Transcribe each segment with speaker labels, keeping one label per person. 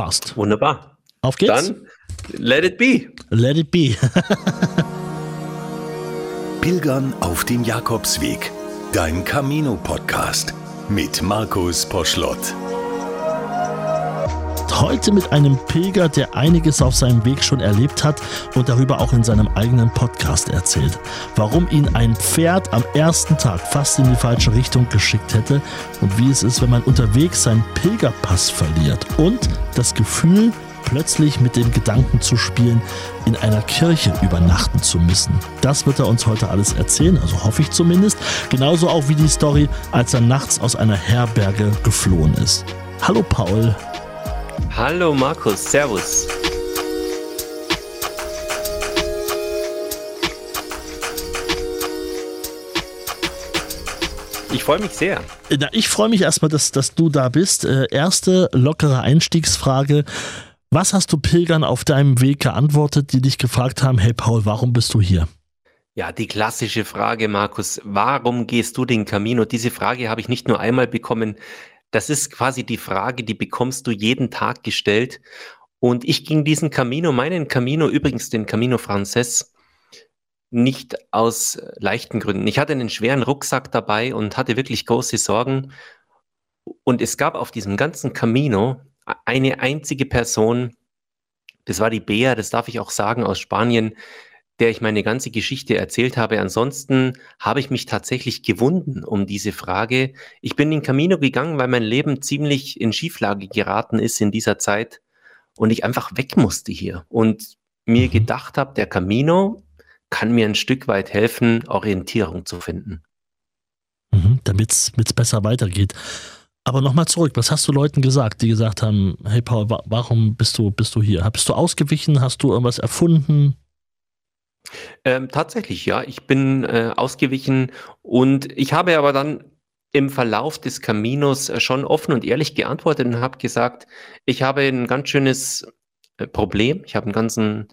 Speaker 1: Passt.
Speaker 2: Wunderbar.
Speaker 1: Auf geht's.
Speaker 2: Dann let it be.
Speaker 1: Let it be.
Speaker 3: Pilgern auf dem Jakobsweg. Dein Camino-Podcast mit Markus Poschlott.
Speaker 1: Heute mit einem Pilger, der einiges auf seinem Weg schon erlebt hat und darüber auch in seinem eigenen Podcast erzählt. Warum ihn ein Pferd am ersten Tag fast in die falsche Richtung geschickt hätte und wie es ist, wenn man unterwegs seinen Pilgerpass verliert. Und das Gefühl, plötzlich mit dem Gedanken zu spielen, in einer Kirche übernachten zu müssen. Das wird er uns heute alles erzählen, also hoffe ich zumindest. Genauso auch wie die Story, als er nachts aus einer Herberge geflohen ist. Hallo Paul.
Speaker 2: Hallo Markus, Servus. Ich freue mich sehr.
Speaker 1: Na, ich freue mich erstmal, dass, dass du da bist. Äh, erste lockere Einstiegsfrage. Was hast du Pilgern auf deinem Weg geantwortet, die dich gefragt haben, hey Paul, warum bist du hier?
Speaker 2: Ja, die klassische Frage, Markus, warum gehst du den Camino? Diese Frage habe ich nicht nur einmal bekommen. Das ist quasi die Frage, die bekommst du jeden Tag gestellt. Und ich ging diesen Camino, meinen Camino, übrigens den Camino Frances, nicht aus leichten Gründen. Ich hatte einen schweren Rucksack dabei und hatte wirklich große Sorgen. Und es gab auf diesem ganzen Camino eine einzige Person, das war die Bea, das darf ich auch sagen, aus Spanien, der ich meine ganze Geschichte erzählt habe. Ansonsten habe ich mich tatsächlich gewunden um diese Frage. Ich bin in Camino gegangen, weil mein Leben ziemlich in Schieflage geraten ist in dieser Zeit und ich einfach weg musste hier und mir mhm. gedacht habe, der Camino kann mir ein Stück weit helfen, Orientierung zu finden.
Speaker 1: Mhm, Damit es besser weitergeht. Aber nochmal zurück, was hast du Leuten gesagt, die gesagt haben, hey Paul, warum bist du, bist du hier? Bist du ausgewichen? Hast du irgendwas erfunden?
Speaker 2: Ähm, tatsächlich, ja. Ich bin äh, ausgewichen und ich habe aber dann im Verlauf des Caminos äh, schon offen und ehrlich geantwortet und habe gesagt, ich habe ein ganz schönes äh, Problem. Ich habe einen ganzen,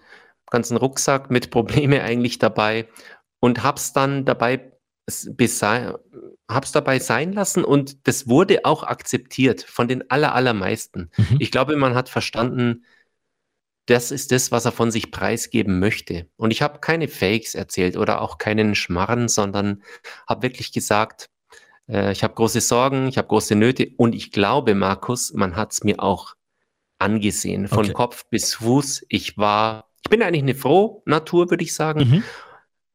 Speaker 2: ganzen Rucksack mit Probleme eigentlich dabei und habe es dann dabei habe es dabei sein lassen und das wurde auch akzeptiert von den aller, allermeisten. Mhm. Ich glaube, man hat verstanden, das ist das, was er von sich preisgeben möchte. Und ich habe keine Fakes erzählt oder auch keinen Schmarren, sondern habe wirklich gesagt, äh, ich habe große Sorgen, ich habe große Nöte und ich glaube, Markus, man hat es mir auch angesehen, von okay. Kopf bis Fuß. Ich war, ich bin eigentlich eine frohe Natur, würde ich sagen. Mhm.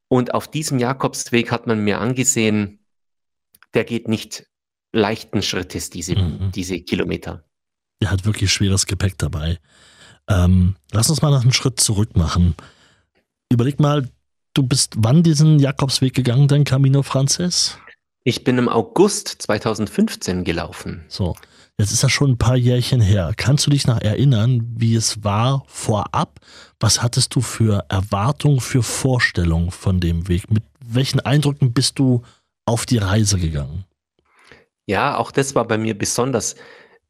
Speaker 2: Und auf diesem Jakobsweg hat man mir angesehen, der geht nicht leichten Schrittes, diese, mhm. diese Kilometer.
Speaker 1: Der hat wirklich schweres Gepäck dabei. Ähm, lass uns mal noch einen Schritt zurück machen. Überleg mal, du bist wann diesen Jakobsweg gegangen, dein Camino Frances?
Speaker 2: Ich bin im August 2015 gelaufen.
Speaker 1: So, jetzt ist das schon ein paar Jährchen her. Kannst du dich noch erinnern, wie es war vorab? Was hattest du für Erwartungen, für Vorstellungen von dem Weg? Mit welchen Eindrücken bist du auf die Reise gegangen?
Speaker 2: Ja, auch das war bei mir besonders.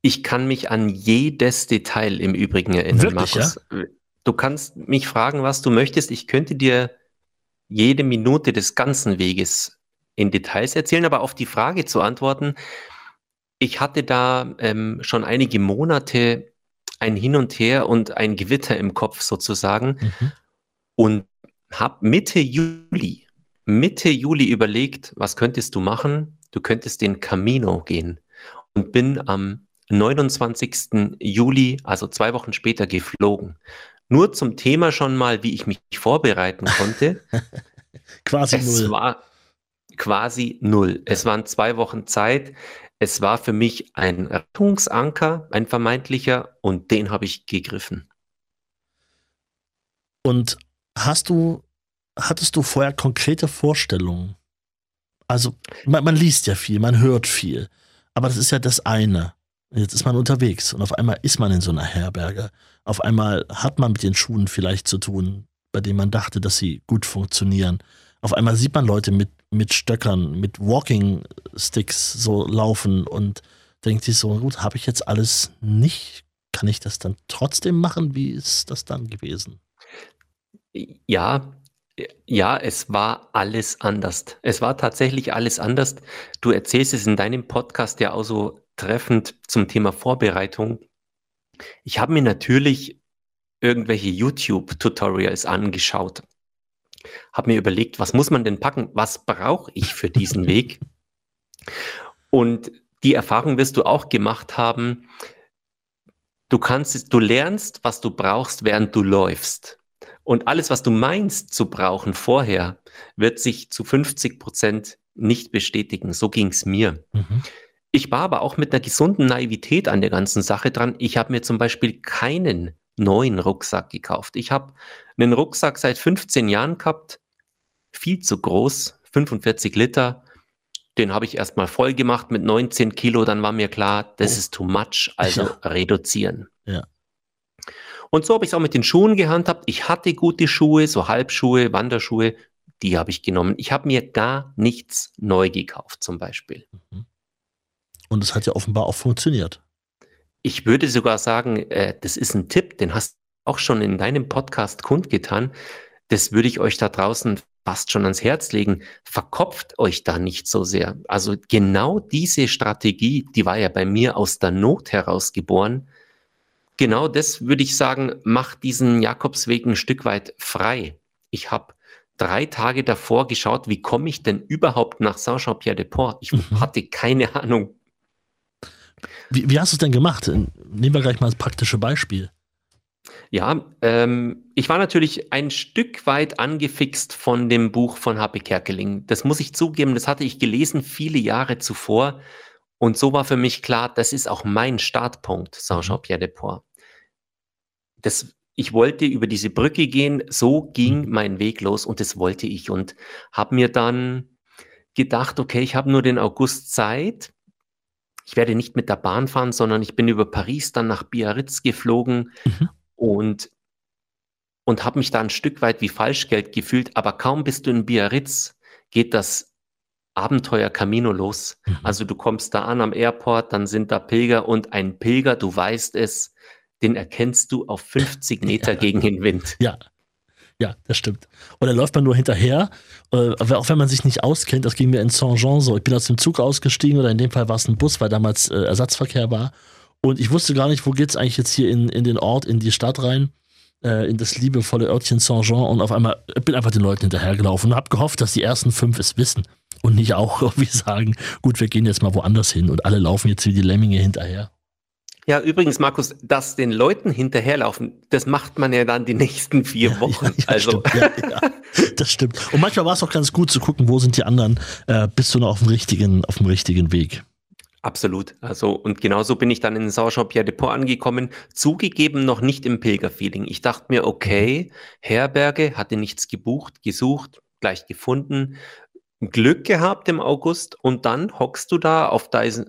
Speaker 2: Ich kann mich an jedes Detail im Übrigen erinnern,
Speaker 1: Wirklich, Markus. Ja?
Speaker 2: Du kannst mich fragen, was du möchtest. Ich könnte dir jede Minute des ganzen Weges in Details erzählen, aber auf die Frage zu antworten, ich hatte da ähm, schon einige Monate ein Hin und Her und ein Gewitter im Kopf sozusagen mhm. und habe Mitte Juli, Mitte Juli überlegt, was könntest du machen? Du könntest den Camino gehen und bin am 29. Juli, also zwei Wochen später, geflogen. Nur zum Thema schon mal, wie ich mich vorbereiten konnte.
Speaker 1: quasi es null.
Speaker 2: war quasi null. Es waren zwei Wochen Zeit. Es war für mich ein Rettungsanker, ein vermeintlicher, und den habe ich gegriffen.
Speaker 1: Und hast du, hattest du vorher konkrete Vorstellungen? Also, man, man liest ja viel, man hört viel, aber das ist ja das eine. Jetzt ist man unterwegs und auf einmal ist man in so einer Herberge. Auf einmal hat man mit den Schuhen vielleicht zu tun, bei denen man dachte, dass sie gut funktionieren. Auf einmal sieht man Leute mit, mit Stöckern, mit Walking Sticks so laufen und denkt sich so, gut, habe ich jetzt alles nicht? Kann ich das dann trotzdem machen? Wie ist das dann gewesen?
Speaker 2: Ja, ja, es war alles anders. Es war tatsächlich alles anders. Du erzählst es in deinem Podcast ja auch so treffend zum Thema Vorbereitung. Ich habe mir natürlich irgendwelche YouTube-Tutorials angeschaut, habe mir überlegt, was muss man denn packen, was brauche ich für diesen Weg? Und die Erfahrung wirst du auch gemacht haben, du kannst, du lernst, was du brauchst, während du läufst. Und alles, was du meinst zu brauchen vorher, wird sich zu 50 Prozent nicht bestätigen. So ging es mir. Mhm. Ich war aber auch mit einer gesunden Naivität an der ganzen Sache dran. Ich habe mir zum Beispiel keinen neuen Rucksack gekauft. Ich habe einen Rucksack seit 15 Jahren gehabt, viel zu groß, 45 Liter. Den habe ich erstmal voll gemacht mit 19 Kilo. Dann war mir klar, das oh. ist too much, also ja. reduzieren.
Speaker 1: Ja.
Speaker 2: Und so habe ich es auch mit den Schuhen gehandhabt. Ich hatte gute Schuhe, so Halbschuhe, Wanderschuhe, die habe ich genommen. Ich habe mir gar nichts neu gekauft, zum Beispiel. Mhm.
Speaker 1: Und es hat ja offenbar auch funktioniert.
Speaker 2: Ich würde sogar sagen, äh, das ist ein Tipp, den hast du auch schon in deinem Podcast kundgetan. Das würde ich euch da draußen fast schon ans Herz legen. Verkopft euch da nicht so sehr. Also genau diese Strategie, die war ja bei mir aus der Not heraus geboren. Genau das würde ich sagen, macht diesen Jakobsweg ein Stück weit frei. Ich habe drei Tage davor geschaut, wie komme ich denn überhaupt nach Saint-Jean-Pierre-de-Port? Ich mhm. hatte keine Ahnung.
Speaker 1: Wie, wie hast du es denn gemacht? Nehmen wir gleich mal das praktische Beispiel.
Speaker 2: Ja, ähm, ich war natürlich ein Stück weit angefixt von dem Buch von H.P. Kerkeling. Das muss ich zugeben, das hatte ich gelesen viele Jahre zuvor. Und so war für mich klar, das ist auch mein Startpunkt, Saint-Jean-Pierre-de-Port. Das, ich wollte über diese Brücke gehen, so ging mhm. mein Weg los und das wollte ich und habe mir dann gedacht, okay, ich habe nur den August Zeit. Ich werde nicht mit der Bahn fahren, sondern ich bin über Paris dann nach Biarritz geflogen mhm. und, und habe mich da ein Stück weit wie Falschgeld gefühlt. Aber kaum bist du in Biarritz, geht das Abenteuer Camino los. Mhm. Also du kommst da an am Airport, dann sind da Pilger und ein Pilger, du weißt es, den erkennst du auf 50 Meter ja. gegen den Wind.
Speaker 1: Ja. Ja, das stimmt. Und dann läuft man nur hinterher, äh, auch wenn man sich nicht auskennt, das ging mir in Saint-Jean so. Ich bin aus dem Zug ausgestiegen oder in dem Fall war es ein Bus, weil damals äh, Ersatzverkehr war. Und ich wusste gar nicht, wo geht es eigentlich jetzt hier in, in den Ort, in die Stadt rein, äh, in das liebevolle Örtchen Saint-Jean. Und auf einmal bin einfach den Leuten hinterhergelaufen und habe gehofft, dass die ersten fünf es wissen und nicht auch irgendwie sagen, gut, wir gehen jetzt mal woanders hin und alle laufen jetzt wie die Lemminge hinterher.
Speaker 2: Ja, übrigens, Markus, dass den Leuten hinterherlaufen, das macht man ja dann die nächsten vier ja, Wochen. Ja, ja, also.
Speaker 1: Stimmt, das stimmt. Und manchmal war es auch ganz gut zu gucken, wo sind die anderen, äh, bist du noch auf dem richtigen, auf dem richtigen Weg.
Speaker 2: Absolut. Also, und genauso bin ich dann in Saint-Jean-Pierre de Port angekommen. Zugegeben noch nicht im Pilgerfeeling. Ich dachte mir, okay, Herberge, hatte nichts gebucht, gesucht, gleich gefunden, Glück gehabt im August und dann hockst du da auf dein,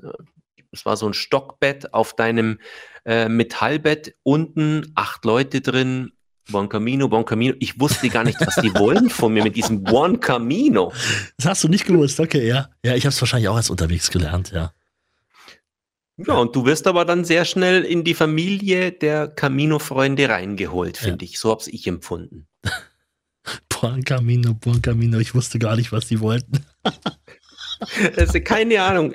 Speaker 2: es war so ein Stockbett auf deinem äh, Metallbett, unten acht Leute drin, Buon Camino, Buon Camino. Ich wusste gar nicht, was die wollen von mir mit diesem Buon Camino.
Speaker 1: Das hast du nicht gewusst, okay, ja. Ja, ich habe es wahrscheinlich auch erst unterwegs gelernt, ja.
Speaker 2: Ja, und du wirst aber dann sehr schnell in die Familie der Camino-Freunde reingeholt, finde ja. ich. So habe ich empfunden.
Speaker 1: Buon Camino, Buon Camino. Ich wusste gar nicht, was die wollten.
Speaker 2: Also keine Ahnung.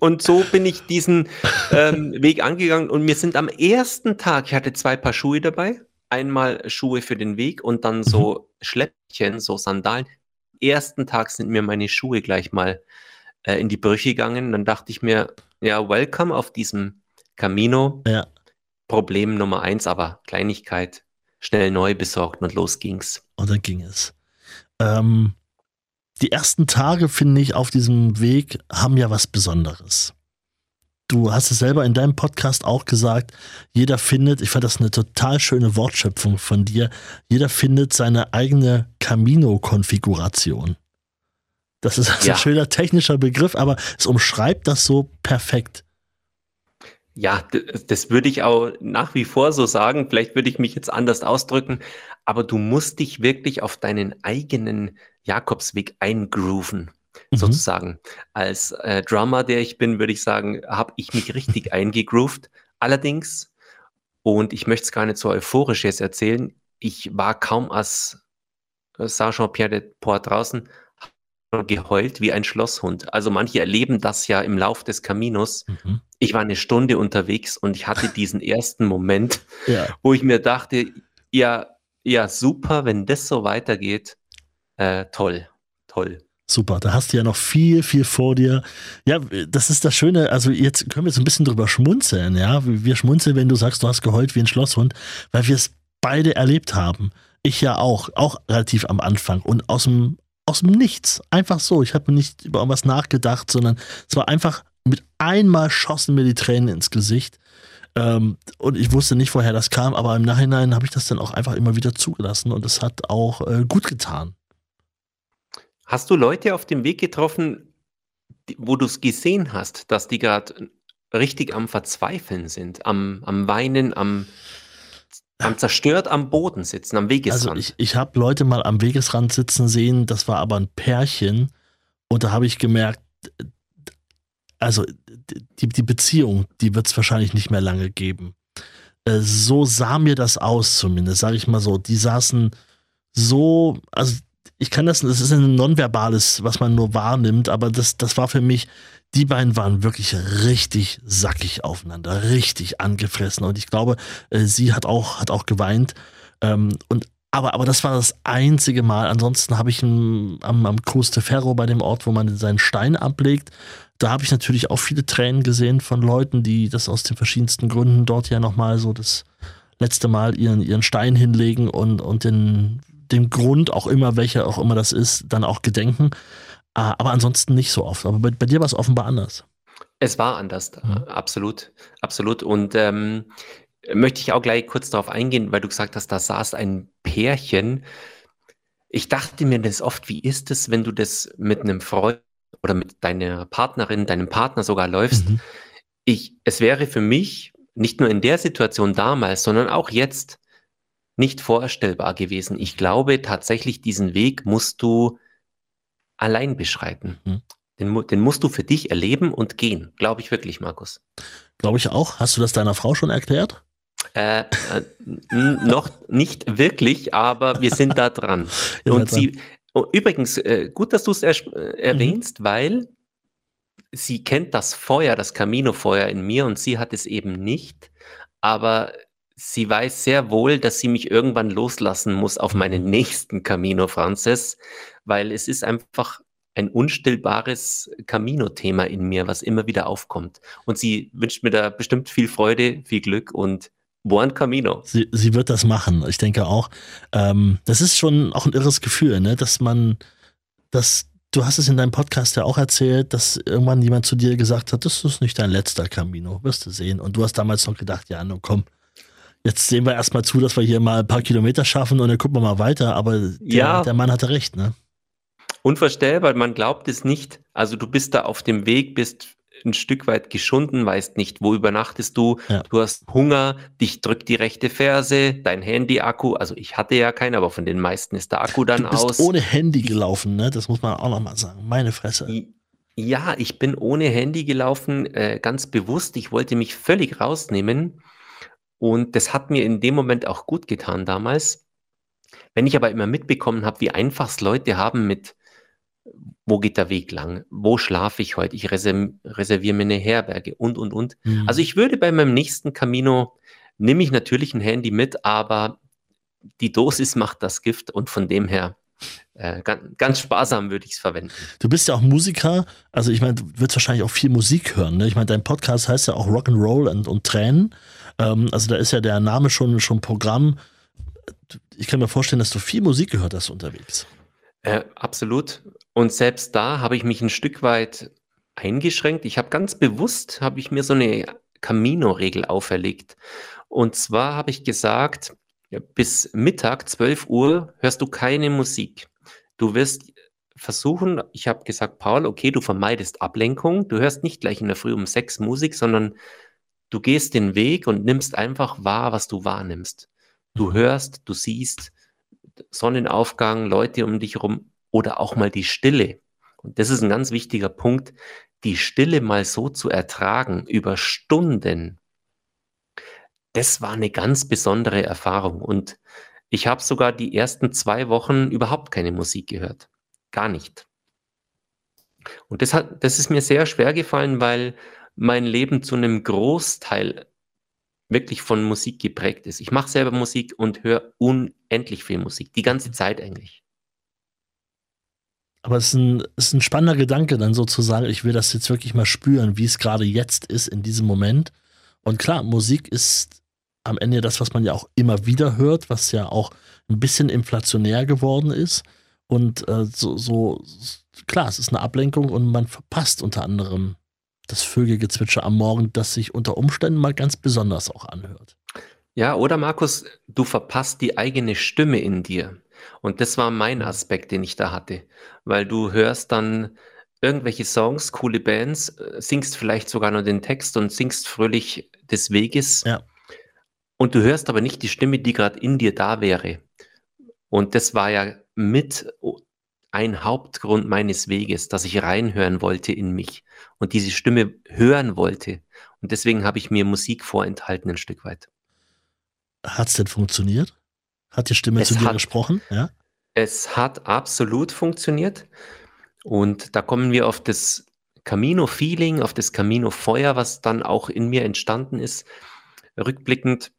Speaker 2: Und so bin ich diesen ähm, Weg angegangen und mir sind am ersten Tag, ich hatte zwei Paar Schuhe dabei, einmal Schuhe für den Weg und dann so mhm. Schläppchen, so Sandalen. Ersten Tag sind mir meine Schuhe gleich mal äh, in die Brüche gegangen. Dann dachte ich mir, ja, welcome auf diesem Camino.
Speaker 1: Ja.
Speaker 2: Problem Nummer eins, aber Kleinigkeit, schnell neu besorgt und los ging's.
Speaker 1: Und dann ging es. Ähm, die ersten Tage, finde ich, auf diesem Weg haben ja was Besonderes. Du hast es selber in deinem Podcast auch gesagt, jeder findet, ich fand das eine total schöne Wortschöpfung von dir, jeder findet seine eigene Camino-Konfiguration. Das ist also ja. ein schöner technischer Begriff, aber es umschreibt das so perfekt.
Speaker 2: Ja, das würde ich auch nach wie vor so sagen. Vielleicht würde ich mich jetzt anders ausdrücken, aber du musst dich wirklich auf deinen eigenen Jakobsweg eingrooven, mhm. sozusagen. Als äh, Drummer, der ich bin, würde ich sagen, habe ich mich richtig eingegroovt. Allerdings, und ich möchte es gar nicht so euphorisch jetzt erzählen, ich war kaum als äh, Saint-Jean-Pierre de Port draußen, geheult wie ein Schlosshund. Also manche erleben das ja im Lauf des Caminos. Mhm Ich war eine Stunde unterwegs und ich hatte diesen ersten Moment,
Speaker 1: Ja.
Speaker 2: wo ich mir dachte, ja, ja, super, wenn das so weitergeht. Äh, toll, toll.
Speaker 1: Super, da hast du ja noch viel, viel vor dir. Ja, das ist das Schöne. Also jetzt können wir so ein bisschen drüber schmunzeln, ja. Wir schmunzeln, wenn du sagst, du hast geheult wie ein Schlosshund, weil wir es beide erlebt haben. Ich ja auch, auch relativ am Anfang und aus dem, aus dem Nichts. Einfach so. Ich habe nicht über irgendwas nachgedacht, sondern es war einfach mit einmal schossen mir die Tränen ins Gesicht. Ähm, und ich wusste nicht, woher das kam, aber im Nachhinein habe ich das dann auch einfach immer wieder zugelassen und es hat auch äh, gut getan.
Speaker 2: Hast du Leute auf dem Weg getroffen, wo du es gesehen hast, dass die gerade richtig am Verzweifeln sind, am, am Weinen, am, am zerstört am Boden sitzen, am Wegesrand?
Speaker 1: Also ich, ich habe Leute mal am Wegesrand sitzen sehen, das war aber ein Pärchen und da habe ich gemerkt, also die, die Beziehung, die wird es wahrscheinlich nicht mehr lange geben. Äh, so sah mir das aus zumindest, sage ich mal so. Die saßen so, also ich kann das, das ist ein nonverbales, was man nur wahrnimmt, aber das, das war für mich, die beiden waren wirklich richtig sackig aufeinander, richtig angefressen. Und ich glaube, äh, sie hat auch, hat auch geweint. Ähm, und aber, aber das war das einzige Mal. Ansonsten habe ich am, am Coste Ferro bei dem Ort, wo man seinen Stein ablegt, da habe ich natürlich auch viele Tränen gesehen von Leuten, die das aus den verschiedensten Gründen dort ja nochmal so das letzte Mal ihren, ihren Stein hinlegen und, und den, dem Grund, auch immer, welcher auch immer das ist, dann auch gedenken. Ah, Aber ansonsten nicht so oft. Aber bei, bei dir war es offenbar anders.
Speaker 2: Es war anders, mhm. absolut, absolut. Und ähm, möchte ich auch gleich kurz darauf eingehen, weil du gesagt hast, da saß ein Pärchen. Ich dachte mir das oft, wie ist es, wenn du das mit einem Freund oder mit deiner Partnerin, deinem Partner sogar läufst? Mhm. Ich, es wäre für mich nicht nur in der Situation damals, sondern auch jetzt nicht vorstellbar gewesen. Ich glaube tatsächlich, diesen Weg musst du allein beschreiten. Mhm. Den, den, musst du für dich erleben und gehen. Glaube ich wirklich, Markus.
Speaker 1: Glaube ich auch. Hast du das deiner Frau schon erklärt?
Speaker 2: Äh, äh, noch nicht wirklich, aber wir sind da dran. und sie, oh, übrigens, äh, gut, dass du es er, äh, erwähnst, mhm. weil sie kennt das Feuer, das Camino-Feuer in mir und sie hat es eben nicht. Aber sie weiß sehr wohl, dass sie mich irgendwann loslassen muss auf meinen nächsten Camino Frances, weil es ist einfach ein unstillbares Camino-Thema in mir, was immer wieder aufkommt. Und sie wünscht mir da bestimmt viel Freude, viel Glück und Buon Camino.
Speaker 1: Sie, sie wird das machen. Ich denke auch. Ähm, das ist schon auch ein irres Gefühl, ne? dass man, dass du hast es in deinem Podcast ja auch erzählt, dass irgendwann jemand zu dir gesagt hat, das ist nicht dein letzter Camino, wirst du sehen. Und du hast damals noch gedacht, ja, nun komm, jetzt sehen wir erstmal zu, dass wir hier mal ein paar Kilometer schaffen und dann gucken wir mal weiter. Aber der, ja. der Mann hatte recht, ne?
Speaker 2: Unvorstellbar, man glaubt es nicht. Also du bist da auf dem Weg, bist ein Stück weit geschunden, weißt nicht, wo übernachtest du, ja. du hast Hunger, dich drückt die rechte Ferse, dein Handy-Akku, also ich hatte ja keinen, aber von den meisten ist der Akku dann
Speaker 1: du bist
Speaker 2: aus.
Speaker 1: ohne Handy gelaufen, ne? Das muss man auch nochmal sagen. Meine Fresse.
Speaker 2: Ja, ich bin ohne Handy gelaufen, äh, ganz bewusst. Ich wollte mich völlig rausnehmen. Und das hat mir in dem Moment auch gut getan damals. Wenn ich aber immer mitbekommen habe, wie einfach es Leute haben mit wo geht der Weg lang? Wo schlafe ich heute? Ich reserviere mir eine Herberge und, und, und. Mhm. Also ich würde bei meinem nächsten Camino, nehme ich natürlich ein Handy mit, aber die Dosis macht das Gift und von dem her äh, ganz, ganz, sparsam würde ich es verwenden.
Speaker 1: Du bist ja auch Musiker, also ich meine, du wirst wahrscheinlich auch viel Musik hören. Ne? Ich meine, dein Podcast heißt ja auch Rock'n'Roll und, und Tränen. Ähm, also da ist ja der Name schon, schon Programm. Ich kann mir vorstellen, dass du viel Musik gehört hast unterwegs.
Speaker 2: Äh, absolut. Und selbst da habe ich mich ein Stück weit eingeschränkt. Ich habe ganz bewusst, habe ich mir so eine Camino-Regel auferlegt. Und zwar habe ich gesagt, bis Mittag, 12 Uhr, hörst du keine Musik. Du wirst versuchen, ich habe gesagt, Paul, okay, du vermeidest Ablenkung. Du hörst nicht gleich in der Früh um sechs Musik, sondern du gehst den Weg und nimmst einfach wahr, was du wahrnimmst. Du hörst, du siehst Sonnenaufgang, Leute um dich herum oder auch mal die Stille. Und das ist ein ganz wichtiger Punkt, die Stille mal so zu ertragen über Stunden. Das war eine ganz besondere Erfahrung. Und ich habe sogar die ersten zwei Wochen überhaupt keine Musik gehört. Gar nicht. Und das, hat, das ist mir sehr schwer gefallen, weil mein Leben zu einem Großteil wirklich von Musik geprägt ist. Ich mache selber Musik und höre unendlich viel Musik, die ganze Zeit eigentlich.
Speaker 1: Aber es ist ein, es ist ein spannender Gedanke, dann sozusagen, ich will das jetzt wirklich mal spüren, wie es gerade jetzt ist in diesem Moment. Und klar, Musik ist am Ende das, was man ja auch immer wieder hört, was ja auch ein bisschen inflationär geworden ist. Und äh, so, so, klar, es ist eine Ablenkung und man verpasst unter anderem das Vögelgezwitscher am Morgen, das sich unter Umständen mal ganz besonders auch anhört.
Speaker 2: Ja, oder Markus, du verpasst die eigene Stimme in dir. Und das war mein Aspekt, den ich da hatte, weil du hörst dann irgendwelche Songs, coole Bands, äh, singst vielleicht sogar nur den Text und singst fröhlich des Weges.
Speaker 1: Ja.
Speaker 2: Und du hörst aber nicht die Stimme, die gerade in dir da wäre. Und das war ja mit ein Hauptgrund meines Weges, dass ich reinhören wollte in mich und diese Stimme hören wollte. Und deswegen habe ich mir Musik vorenthalten ein Stück weit.
Speaker 1: Hat es denn funktioniert? Hat die Stimme
Speaker 2: Es
Speaker 1: zu dir
Speaker 2: hat-
Speaker 1: gesprochen? Ja.
Speaker 2: Es hat absolut funktioniert. Und da kommen wir auf das Camino-Feeling, auf das Camino-Feuer, was dann auch in mir entstanden ist. Rückblickend,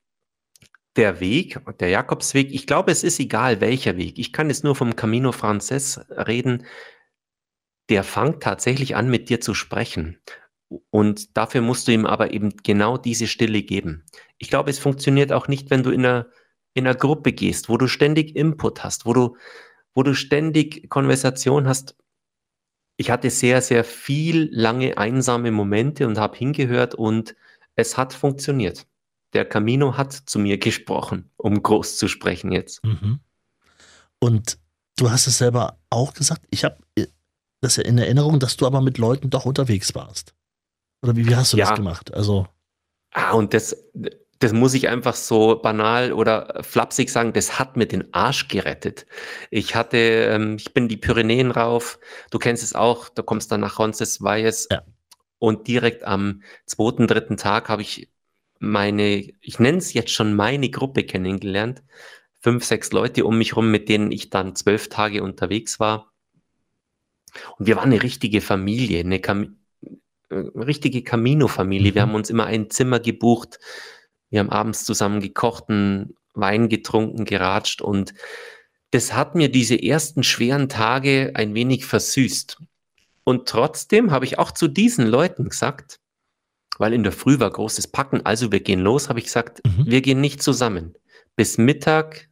Speaker 2: der Weg, der Jakobsweg, ich glaube, es ist egal, welcher Weg. Ich kann jetzt nur vom Camino Frances reden. Der fängt tatsächlich an, mit dir zu sprechen. Und dafür musst du ihm aber eben genau diese Stille geben. Ich glaube, es funktioniert auch nicht, wenn du in einer, in einer Gruppe gehst, wo du ständig Input hast, wo du, wo du ständig Konversation hast. Ich hatte sehr, sehr viel lange einsame Momente und habe hingehört und es hat funktioniert. Der Camino hat zu mir gesprochen, um groß zu sprechen jetzt.
Speaker 1: Mhm. Und du hast es selber auch gesagt. Ich habe das ja in Erinnerung, dass du aber mit Leuten doch unterwegs warst. Oder wie, wie hast du
Speaker 2: Ja.
Speaker 1: das gemacht? Also,
Speaker 2: Ah, und das, das muss ich einfach so banal oder flapsig sagen, das hat mir den Arsch gerettet. Ich hatte, ähm, ich bin die Pyrenäen rauf, du kennst es auch, du kommst dann nach Roncesvalles
Speaker 1: Ja.
Speaker 2: und direkt am zweiten, dritten Tag habe ich meine, ich nenne es jetzt schon meine Gruppe kennengelernt. Fünf, sechs Leute um mich rum, mit denen ich dann zwölf Tage unterwegs war. Und wir waren eine richtige Familie, eine Kam äh, richtige Camino-Familie. Wir
Speaker 1: Mhm.
Speaker 2: haben uns immer ein Zimmer gebucht. Wir haben abends zusammen gekocht, einen Wein getrunken, geratscht und das hat mir diese ersten schweren Tage ein wenig versüßt. Und trotzdem habe ich auch zu diesen Leuten gesagt, weil in der Früh war großes Packen, also wir gehen los, habe ich gesagt,
Speaker 1: Mhm.
Speaker 2: wir gehen nicht zusammen. Bis Mittag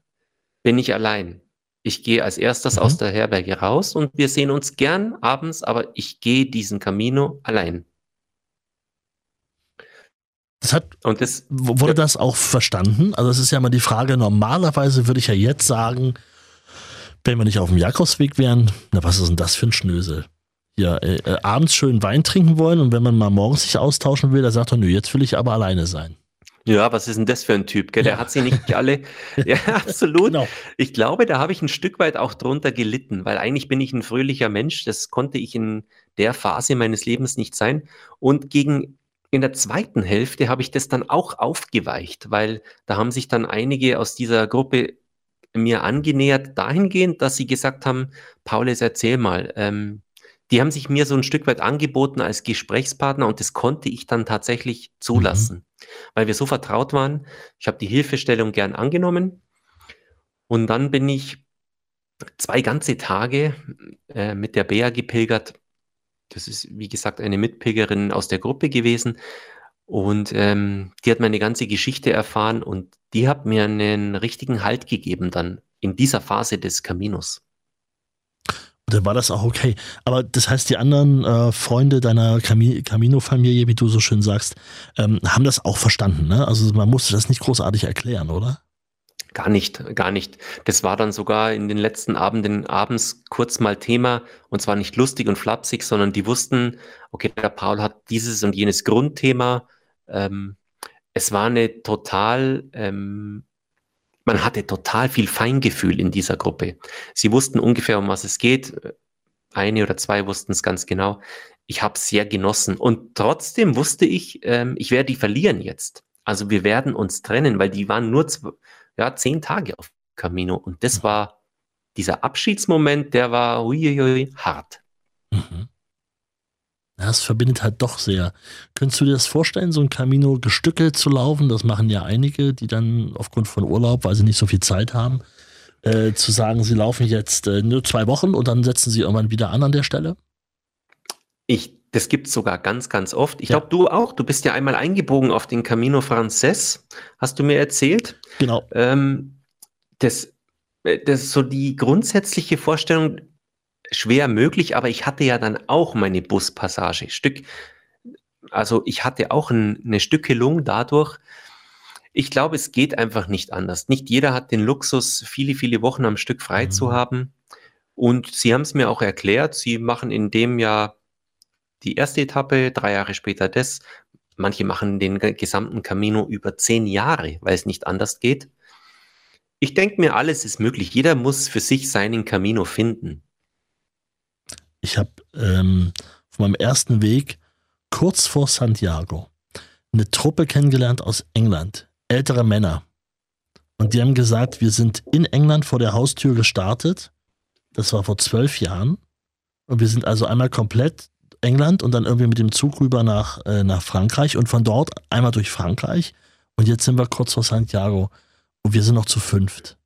Speaker 2: bin ich allein. Ich gehe als erstes
Speaker 1: Mhm.
Speaker 2: aus der Herberge raus und wir sehen uns gern abends, aber ich gehe diesen Camino allein.
Speaker 1: das hat,
Speaker 2: Und das,
Speaker 1: wurde das auch verstanden? Also, es ist ja mal die Frage, normalerweise würde ich ja jetzt sagen, wenn wir nicht auf dem Jakobsweg wären, na, was ist denn das für ein Schnösel? Ja, äh, äh, abends schön Wein trinken wollen und wenn man mal morgens sich austauschen will, da sagt er, nö, jetzt will ich aber alleine sein.
Speaker 2: ja, was ist denn das für ein Typ? Gell? Der
Speaker 1: Ja.
Speaker 2: hat sie nicht alle. Ja, absolut.
Speaker 1: Genau.
Speaker 2: Ich glaube, da habe ich ein Stück weit auch drunter gelitten, weil eigentlich bin ich ein fröhlicher Mensch. Das konnte ich in der Phase meines Lebens nicht sein. Und gegen in der zweiten Hälfte habe ich das dann auch aufgeweicht, weil da haben sich dann einige aus dieser Gruppe mir angenähert dahingehend, dass sie gesagt haben, Paulus, erzähl mal. Ähm, die haben sich mir so ein Stück weit angeboten als Gesprächspartner und das konnte ich dann tatsächlich zulassen, weil wir so vertraut waren. Ich habe die Hilfestellung gern angenommen und dann bin ich zwei ganze Tage äh, mit der Bea gepilgert. Das ist, wie gesagt, eine Mitpilgerin aus der Gruppe gewesen. Und ähm, die hat meine ganze Geschichte erfahren und die hat mir einen richtigen Halt gegeben dann in dieser Phase des Caminos.
Speaker 1: Dann war das auch okay. Aber das heißt, die anderen äh, Freunde deiner Cami Camino-Familie, wie du so schön sagst, ähm, haben das auch verstanden. Ne? Also man musste das nicht großartig erklären, oder?
Speaker 2: Gar nicht, gar nicht. Das war dann sogar in den letzten Abenden abends kurz mal Thema und zwar nicht lustig und flapsig, sondern die wussten, okay, der Paul hat dieses und jenes Grundthema. Ähm, es war eine total, ähm, man hatte total viel Feingefühl in dieser Gruppe. Sie wussten ungefähr, um was es geht. Eine oder zwei wussten es ganz genau. Ich habe es sehr genossen und trotzdem wusste ich, ähm, ich werde die verlieren jetzt. Also wir werden uns trennen, weil die waren nur zwei, ja, zehn Tage auf Camino. Und das war dieser Abschiedsmoment, der war uiuiui, hart.
Speaker 1: Ja, es verbindet halt doch sehr. Könntest du dir das vorstellen, so ein Camino gestückelt zu laufen? Das machen ja einige, die dann aufgrund von Urlaub, weil sie nicht so viel Zeit haben, äh, zu sagen, sie laufen jetzt äh, nur zwei Wochen und dann setzen sie irgendwann wieder an an der Stelle?
Speaker 2: Ich, das gibt es sogar ganz, ganz oft. Ich ja. glaube, du auch. Du bist ja einmal eingebogen auf den Camino Frances, hast du mir erzählt.
Speaker 1: Genau.
Speaker 2: Ähm, das, äh, das ist so die grundsätzliche Vorstellung, schwer möglich, aber ich hatte ja dann auch meine Buspassage. Stück, also ich hatte auch ein, eine Stückelung dadurch. Ich glaube, es geht einfach nicht anders. Nicht jeder hat den Luxus, viele, viele Wochen am Stück frei mhm. zu haben. Und sie haben es mir auch erklärt, sie machen in dem Jahr die erste Etappe, drei Jahre später das. Manche machen den gesamten Camino über zehn Jahre, weil es nicht anders geht. Ich denke mir, alles ist möglich. Jeder muss für sich seinen Camino finden.
Speaker 1: Ich habe ähm, auf meinem ersten Weg kurz vor Santiago eine Truppe kennengelernt aus England, ältere Männer. Und die haben gesagt, wir sind in England vor der Haustür gestartet. Das war vor zwölf Jahren. Und wir sind also einmal komplett England und dann irgendwie mit dem Zug rüber nach, äh, nach Frankreich und von dort einmal durch Frankreich. Und jetzt sind wir kurz vor Santiago. Und wir sind noch zu fünft.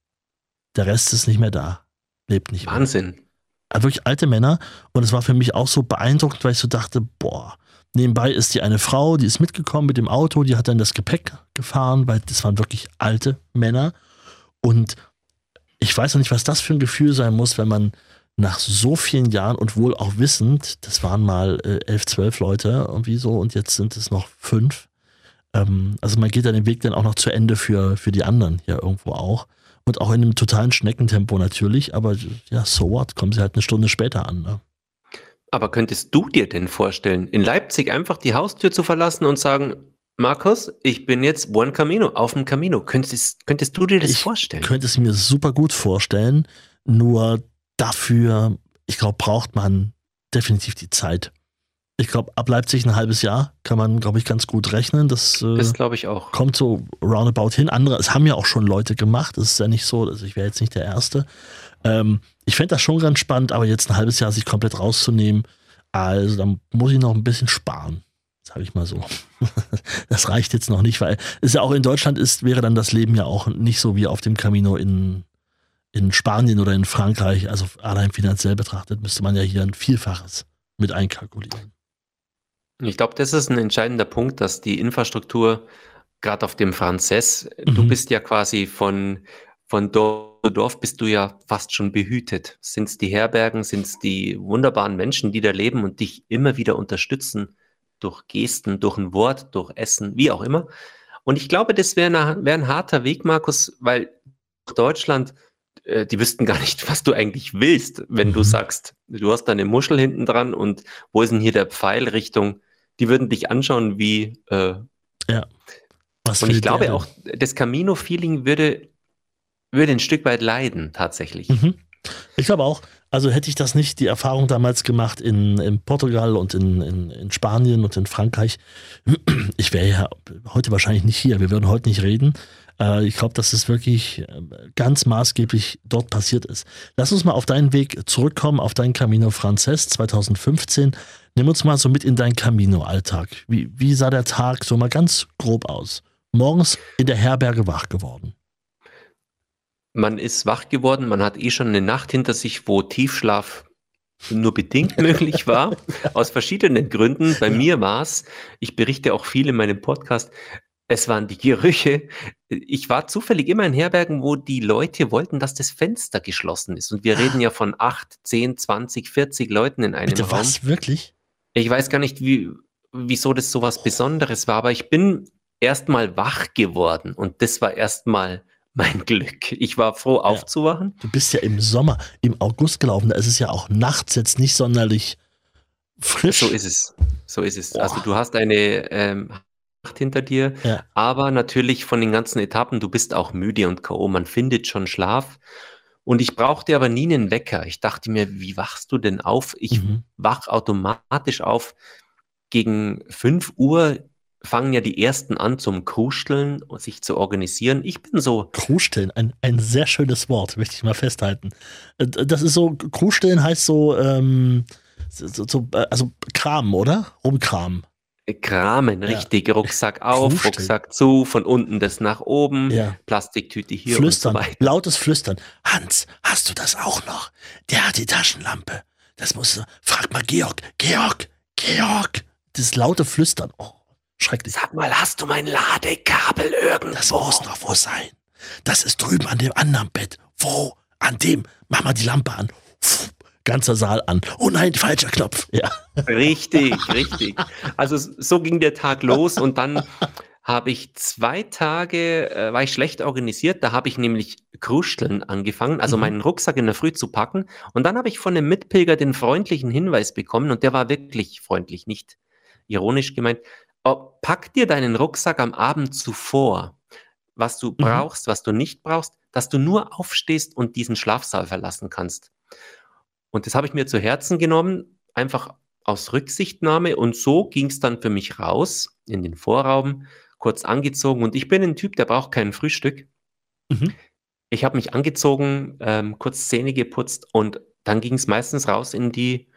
Speaker 1: Der Rest ist nicht mehr da. Lebt nicht
Speaker 2: mehr. Wahnsinn.
Speaker 1: Also wirklich alte Männer. Und es war für mich auch so beeindruckend, weil ich so dachte, boah, nebenbei ist die eine Frau, die ist mitgekommen mit dem Auto, die hat dann das Gepäck gefahren, weil das waren wirklich alte Männer. Und ich weiß noch nicht, was das für ein Gefühl sein muss, wenn man nach so vielen Jahren und wohl auch wissend, das waren mal äh, elf, zwölf Leute irgendwie so und jetzt sind es noch fünf. Ähm, also man geht dann den Weg dann auch noch zu Ende für, für die anderen ja irgendwo auch. Und auch in einem totalen Schneckentempo natürlich, aber ja, so what, kommen sie halt eine Stunde später an. Ne?
Speaker 2: Aber könntest du dir denn vorstellen, in Leipzig einfach die Haustür zu verlassen und sagen, Markus, ich bin jetzt One Camino, auf dem Camino. Könntest, könntest du dir das
Speaker 1: ich
Speaker 2: vorstellen?
Speaker 1: Ich könnte es mir super gut vorstellen, nur dafür, ich glaube, braucht man definitiv die Zeit ich glaube, ab Leipzig ein halbes Jahr kann man, glaube ich, ganz gut rechnen. Das,
Speaker 2: äh, das glaube ich auch.
Speaker 1: Kommt so roundabout hin. Andere, es haben ja auch schon Leute gemacht. Es ist ja nicht so, also ich wäre jetzt nicht der Erste. Ähm, ich fände das schon ganz spannend, aber jetzt ein halbes Jahr sich komplett rauszunehmen, also dann muss ich noch ein bisschen sparen. Sage ich mal so. das reicht jetzt noch nicht, weil es ja auch in Deutschland ist, wäre dann das Leben ja auch nicht so wie auf dem Camino in, in Spanien oder in Frankreich. Also allein finanziell betrachtet müsste man ja hier ein Vielfaches mit einkalkulieren.
Speaker 2: Ich glaube, das ist ein entscheidender Punkt, dass die Infrastruktur gerade auf dem Franzess, mhm. du bist ja quasi von, von Dorf zu Dorf bist du ja fast schon behütet. Sind es die Herbergen, sind es die wunderbaren Menschen, die da leben und dich immer wieder unterstützen durch Gesten, durch ein Wort, durch Essen, wie auch immer. Und ich glaube, das wäre wär ein harter Weg, Markus, weil Deutschland, äh, die wüssten gar nicht, was du eigentlich willst, wenn mhm. du sagst, du hast da eine Muschel hinten dran und wo ist denn hier der Pfeil Richtung die würden dich anschauen wie. Äh,
Speaker 1: ja.
Speaker 2: Was und ich glaube denn? auch, das Camino-Feeling würde, würde ein Stück weit leiden, tatsächlich.
Speaker 1: Mhm. Ich glaube auch. Also hätte ich das nicht, die Erfahrung damals gemacht in, in Portugal und in, in, in Spanien und in Frankreich, ich wäre ja heute wahrscheinlich nicht hier. Wir würden heute nicht reden. Äh, ich glaube, dass es wirklich äh, ganz maßgeblich dort passiert ist. Lass uns mal auf deinen Weg zurückkommen, auf deinen Camino Frances 2015. Nimm uns mal so mit in deinen Camino-Alltag. Wie, wie sah der Tag so mal ganz grob aus? Morgens in der Herberge wach geworden.
Speaker 2: Man ist wach geworden, man hat eh schon eine Nacht hinter sich, wo Tiefschlaf nur bedingt möglich war, aus verschiedenen Gründen. Bei mir war es, ich berichte auch viel in meinem Podcast, es waren die Gerüche. Ich war zufällig immer in Herbergen, wo die Leute wollten, dass das Fenster geschlossen ist. Und wir reden ja von 8, 10, 20, 40 Leuten in einem
Speaker 1: Bitte, Raum. Was, wirklich?
Speaker 2: Ich weiß gar nicht, wie, wieso das so was Besonderes war, aber ich bin erstmal wach geworden und das war erstmal mein Glück. Ich war froh, ja. aufzuwachen.
Speaker 1: Du bist ja im Sommer, im August gelaufen, da ist es ja auch nachts jetzt nicht sonderlich frisch.
Speaker 2: So ist es. So ist es. Boah. Also du hast eine ähm, hinter dir. Ja. Aber natürlich von den ganzen Etappen, du bist auch müde und K.O. Man findet schon Schlaf. Und ich brauchte aber nie einen Wecker. Ich dachte mir, wie wachst du denn auf? Ich mhm. wach automatisch auf. Gegen 5 Uhr fangen ja die ersten an zum Krusteln und sich zu organisieren. Ich bin so.
Speaker 1: Krusteln, ein, ein sehr schönes Wort, möchte ich mal festhalten. Äh, das ist so, Krusteln heißt so, ähm, so, so, äh, also Kram, oder? Rumkram.
Speaker 2: Kramen,
Speaker 1: Ja.
Speaker 2: richtig. Rucksack auf,
Speaker 1: Kuhstall.
Speaker 2: Rucksack zu, von unten das nach oben,
Speaker 1: Ja.
Speaker 2: Plastiktüte hier
Speaker 1: Flüstern,
Speaker 2: und so weiter.
Speaker 1: lautes Flüstern. Hans, hast du das auch noch? Der hat die Taschenlampe. Das muss, frag mal Georg, Georg, Georg. Das laute Flüstern. Oh, schrecklich.
Speaker 2: Sag mal, hast du mein Ladekabel irgendwo?
Speaker 1: Das muss noch wo sein. Das ist drüben an dem anderen Bett. Wo? An dem. Mach mal die Lampe an. Pff, ganzer Saal an. Oh nein, falscher Knopf. Ja.
Speaker 2: Richtig, richtig. Also so ging der Tag los und dann habe ich zwei Tage, äh, war ich schlecht organisiert, da habe ich nämlich Kruscheln angefangen, also
Speaker 1: Mhm.
Speaker 2: meinen Rucksack in der Früh zu packen und dann habe ich von einem Mitpilger den freundlichen Hinweis bekommen und der war wirklich freundlich, nicht ironisch gemeint. Oh, pack dir deinen Rucksack am Abend zuvor, was du brauchst, was du nicht brauchst, dass du nur aufstehst und diesen Schlafsaal verlassen kannst. Und das habe ich mir zu Herzen genommen, einfach aus Rücksichtnahme. Und so ging es dann für mich raus in den Vorraum, kurz angezogen. Und ich bin ein Typ, der braucht kein Frühstück.
Speaker 1: Mhm.
Speaker 2: Ich habe mich angezogen, ähm, kurz Zähne geputzt und dann ging es meistens raus in die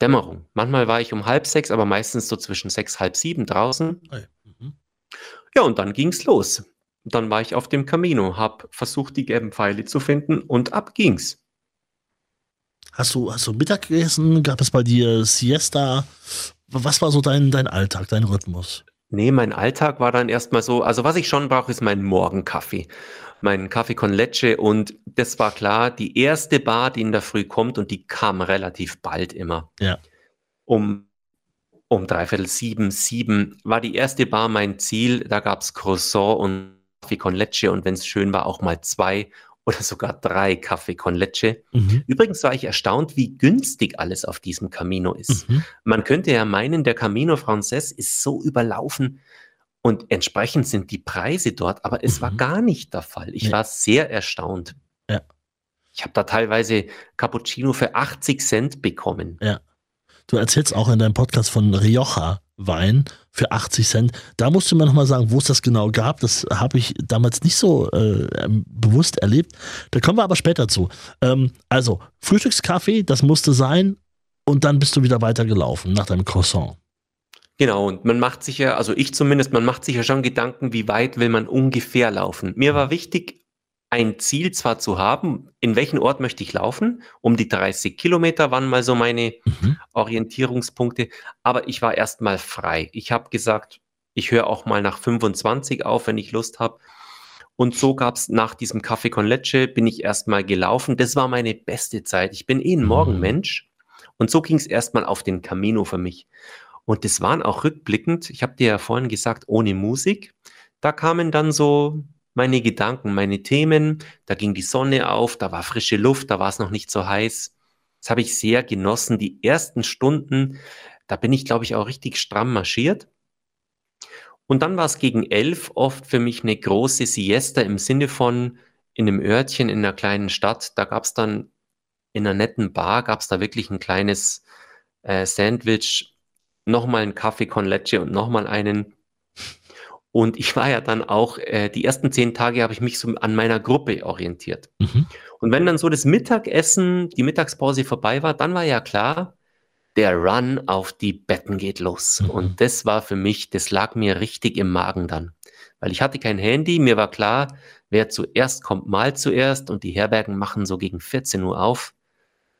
Speaker 2: Dämmerung. Manchmal war ich um halb sechs, aber meistens so zwischen sechs, halb sieben draußen.
Speaker 1: Mhm.
Speaker 2: Ja, und dann ging's los. Dann war ich auf dem Camino, habe versucht, die gelben Pfeile zu finden und ab ging's.
Speaker 1: Hast du, hast du Mittag gegessen? Gab es bei dir Siesta? Was war so dein, dein Alltag, dein Rhythmus?
Speaker 2: Nee, mein Alltag war dann erstmal so, also was ich schon brauche, ist mein Morgenkaffee. Mein Kaffee con Leche und das war klar, die erste Bar, die in der Früh kommt und die kam relativ bald immer.
Speaker 1: Ja.
Speaker 2: Um, um dreiviertel sieben, sieben war die erste Bar mein Ziel. Da gab's Croissant und Kaffee con Leche und wenn es schön war, auch mal zwei oder sogar drei Kaffee con Leche.
Speaker 1: Mhm.
Speaker 2: Übrigens war ich erstaunt, wie günstig alles auf diesem Camino ist.
Speaker 1: Mhm.
Speaker 2: Man könnte ja meinen, der Camino Frances ist so überlaufen und entsprechend sind die Preise dort, aber es war
Speaker 1: Mhm.
Speaker 2: gar nicht der Fall. Ich
Speaker 1: Nee.
Speaker 2: war sehr erstaunt.
Speaker 1: Ja.
Speaker 2: Ich habe da teilweise Cappuccino für 80 Cent bekommen.
Speaker 1: Du erzählst auch in deinem Podcast von Rioja Wein für 80 Cent. Da musst du mir nochmal sagen, wo es das genau gab. Das habe ich damals nicht so äh, ähm, bewusst erlebt. Da kommen wir aber später zu. Ähm, also, Frühstückskaffee, das musste sein. Und dann bist du wieder weitergelaufen nach deinem Croissant.
Speaker 2: Genau, und man macht sich ja, also ich zumindest, man macht sich ja schon Gedanken, wie weit will man ungefähr laufen. Mir war wichtig, ein Ziel zwar zu haben, in welchen Ort möchte ich laufen, um die 30 Kilometer waren mal so meine
Speaker 1: Mhm.
Speaker 2: Orientierungspunkte, aber ich war erstmal frei. Ich habe gesagt, ich höre auch mal nach 25 auf, wenn ich Lust habe. Und so gab es nach diesem Kaffee con Leche, bin ich erstmal gelaufen. Das war meine beste Zeit. Ich bin eh ein
Speaker 1: Mhm.
Speaker 2: Morgenmensch. Und so ging es erstmal auf den Camino für mich. Und das waren auch rückblickend, ich habe dir ja vorhin gesagt, ohne Musik. Da kamen dann so meine Gedanken, meine Themen. Da ging die Sonne auf, da war frische Luft, da war es noch nicht so heiß. Das habe ich sehr genossen. Die ersten Stunden, da bin ich, glaube ich, auch richtig stramm marschiert. Und dann war es gegen elf oft für mich eine große Siesta im Sinne von in einem Örtchen in einer kleinen Stadt. Da gab es dann in einer netten Bar, gab es da wirklich ein kleines äh, Sandwich, nochmal einen Kaffee con Leche und nochmal einen. Und ich war ja dann auch, äh, die ersten zehn Tage habe ich mich so an meiner Gruppe orientiert.
Speaker 1: Mhm.
Speaker 2: Und wenn dann so das Mittagessen, die Mittagspause vorbei war, dann war ja klar, der Run auf die Betten geht los.
Speaker 1: Mhm.
Speaker 2: Und das war für mich, das lag mir richtig im Magen dann. Weil ich hatte kein Handy, mir war klar, wer zuerst kommt, mal zuerst und die Herbergen machen so gegen 14 Uhr auf.